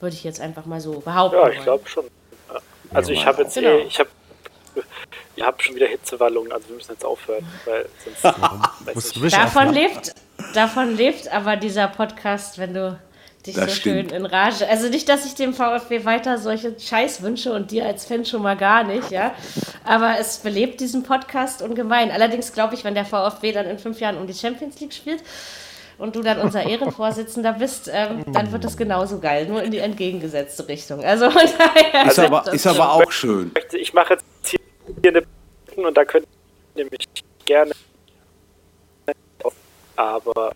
Würde ich jetzt einfach mal so behaupten. Ja, ich glaube schon. Also ich habe jetzt Genau. eh, ich habe ihr habt schon wieder Hitzewallungen, also wir müssen jetzt aufhören, weil sonst weiß ich. Davon lebt, davon lebt aber dieser Podcast, wenn du dich Das so stimmt. schön in Rage. Also nicht, dass ich dem VfB weiter solche Scheiß wünsche und dir als Fan schon mal gar nicht, ja. Aber es belebt diesen Podcast ungemein. Allerdings glaube ich, wenn der VfB dann in fünf Jahren um die Champions League spielt und du dann unser Ehrenvorsitzender bist, ähm, dann wird das genauso geil, nur in die entgegengesetzte Richtung. Also von daher. Ist aber, ist aber auch schön. Ich mache jetzt hier eine und da könnt ihr mich gerne aber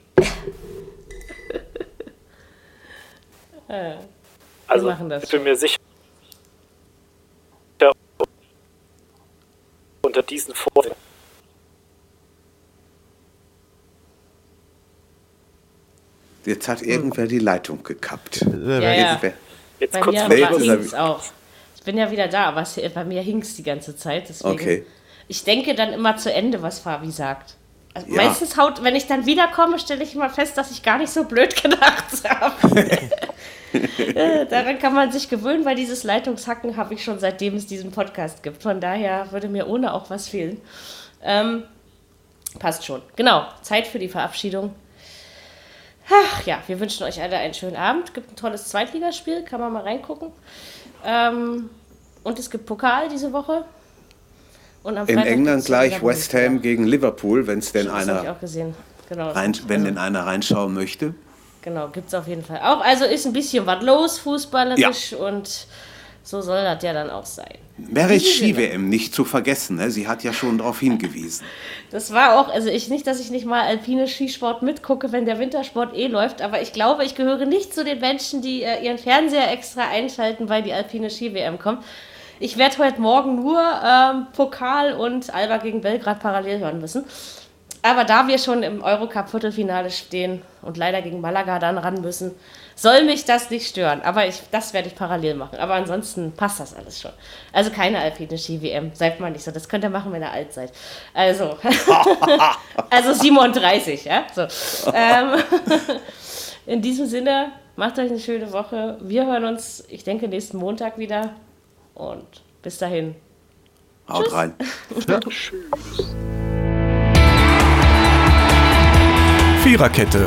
also machen das ich bin schon. mir sicher unter diesen Vor Jetzt hat irgendwer die Leitung gekappt. ja, ja. Jetzt Bei kurz mir hing's auch. Ich bin ja wieder da, aber es, bei mir hing's die ganze Zeit. Deswegen, Okay. Ich denke dann immer zu Ende, was Fabi sagt. Also Ja. Meistens haut, wenn ich dann wiederkomme, stelle ich immer fest, dass ich gar nicht so blöd gedacht habe. Äh, Daran kann man sich gewöhnen, weil dieses Leitungshacken habe ich schon seitdem es diesen Podcast gibt. Von daher würde mir ohne auch was fehlen. Ähm, passt schon. Genau, Zeit für die Verabschiedung. Ach ja, wir wünschen euch alle einen schönen Abend. Gibt ein tolles Zweitligaspiel, kann man mal reingucken. Ähm, und es gibt Pokal diese Woche. Und am In Freitag England ja gleich West. Ham gegen Liverpool, wenn es denn Das einer auch gesehen. Genau, rein, wenn denn einer reinschauen möchte. Genau, gibt es auf jeden Fall auch. Also ist ein bisschen was los, fußballerisch. Und so soll das ja dann auch sein. Merit Ski-WM nicht zu vergessen, ne? sie hat ja schon darauf hingewiesen. Das war auch, also ich nicht, dass ich nicht mal alpine Skisport mitgucke, wenn der Wintersport eh läuft, aber ich glaube, ich gehöre nicht zu den Menschen, die äh, ihren Fernseher extra einschalten, weil die alpine Ski-WM kommt. Ich werde heute Morgen nur ähm, Pokal und Alba gegen Belgrad parallel hören müssen. Aber da wir schon im Eurocup-Viertelfinale stehen und leider gegen Malaga dann ran müssen, soll mich das nicht stören. Aber ich, das werde ich parallel machen. Aber ansonsten passt das alles schon. Also keine alpine Ski-WM. Seid mal nicht so. Das könnt ihr machen, wenn ihr alt seid. Also, also 37, ja? So. Ähm, in diesem Sinne, macht euch eine schöne Woche. Wir hören uns, ich denke, nächsten Montag wieder. Und bis dahin. Haut rein. Viererkette,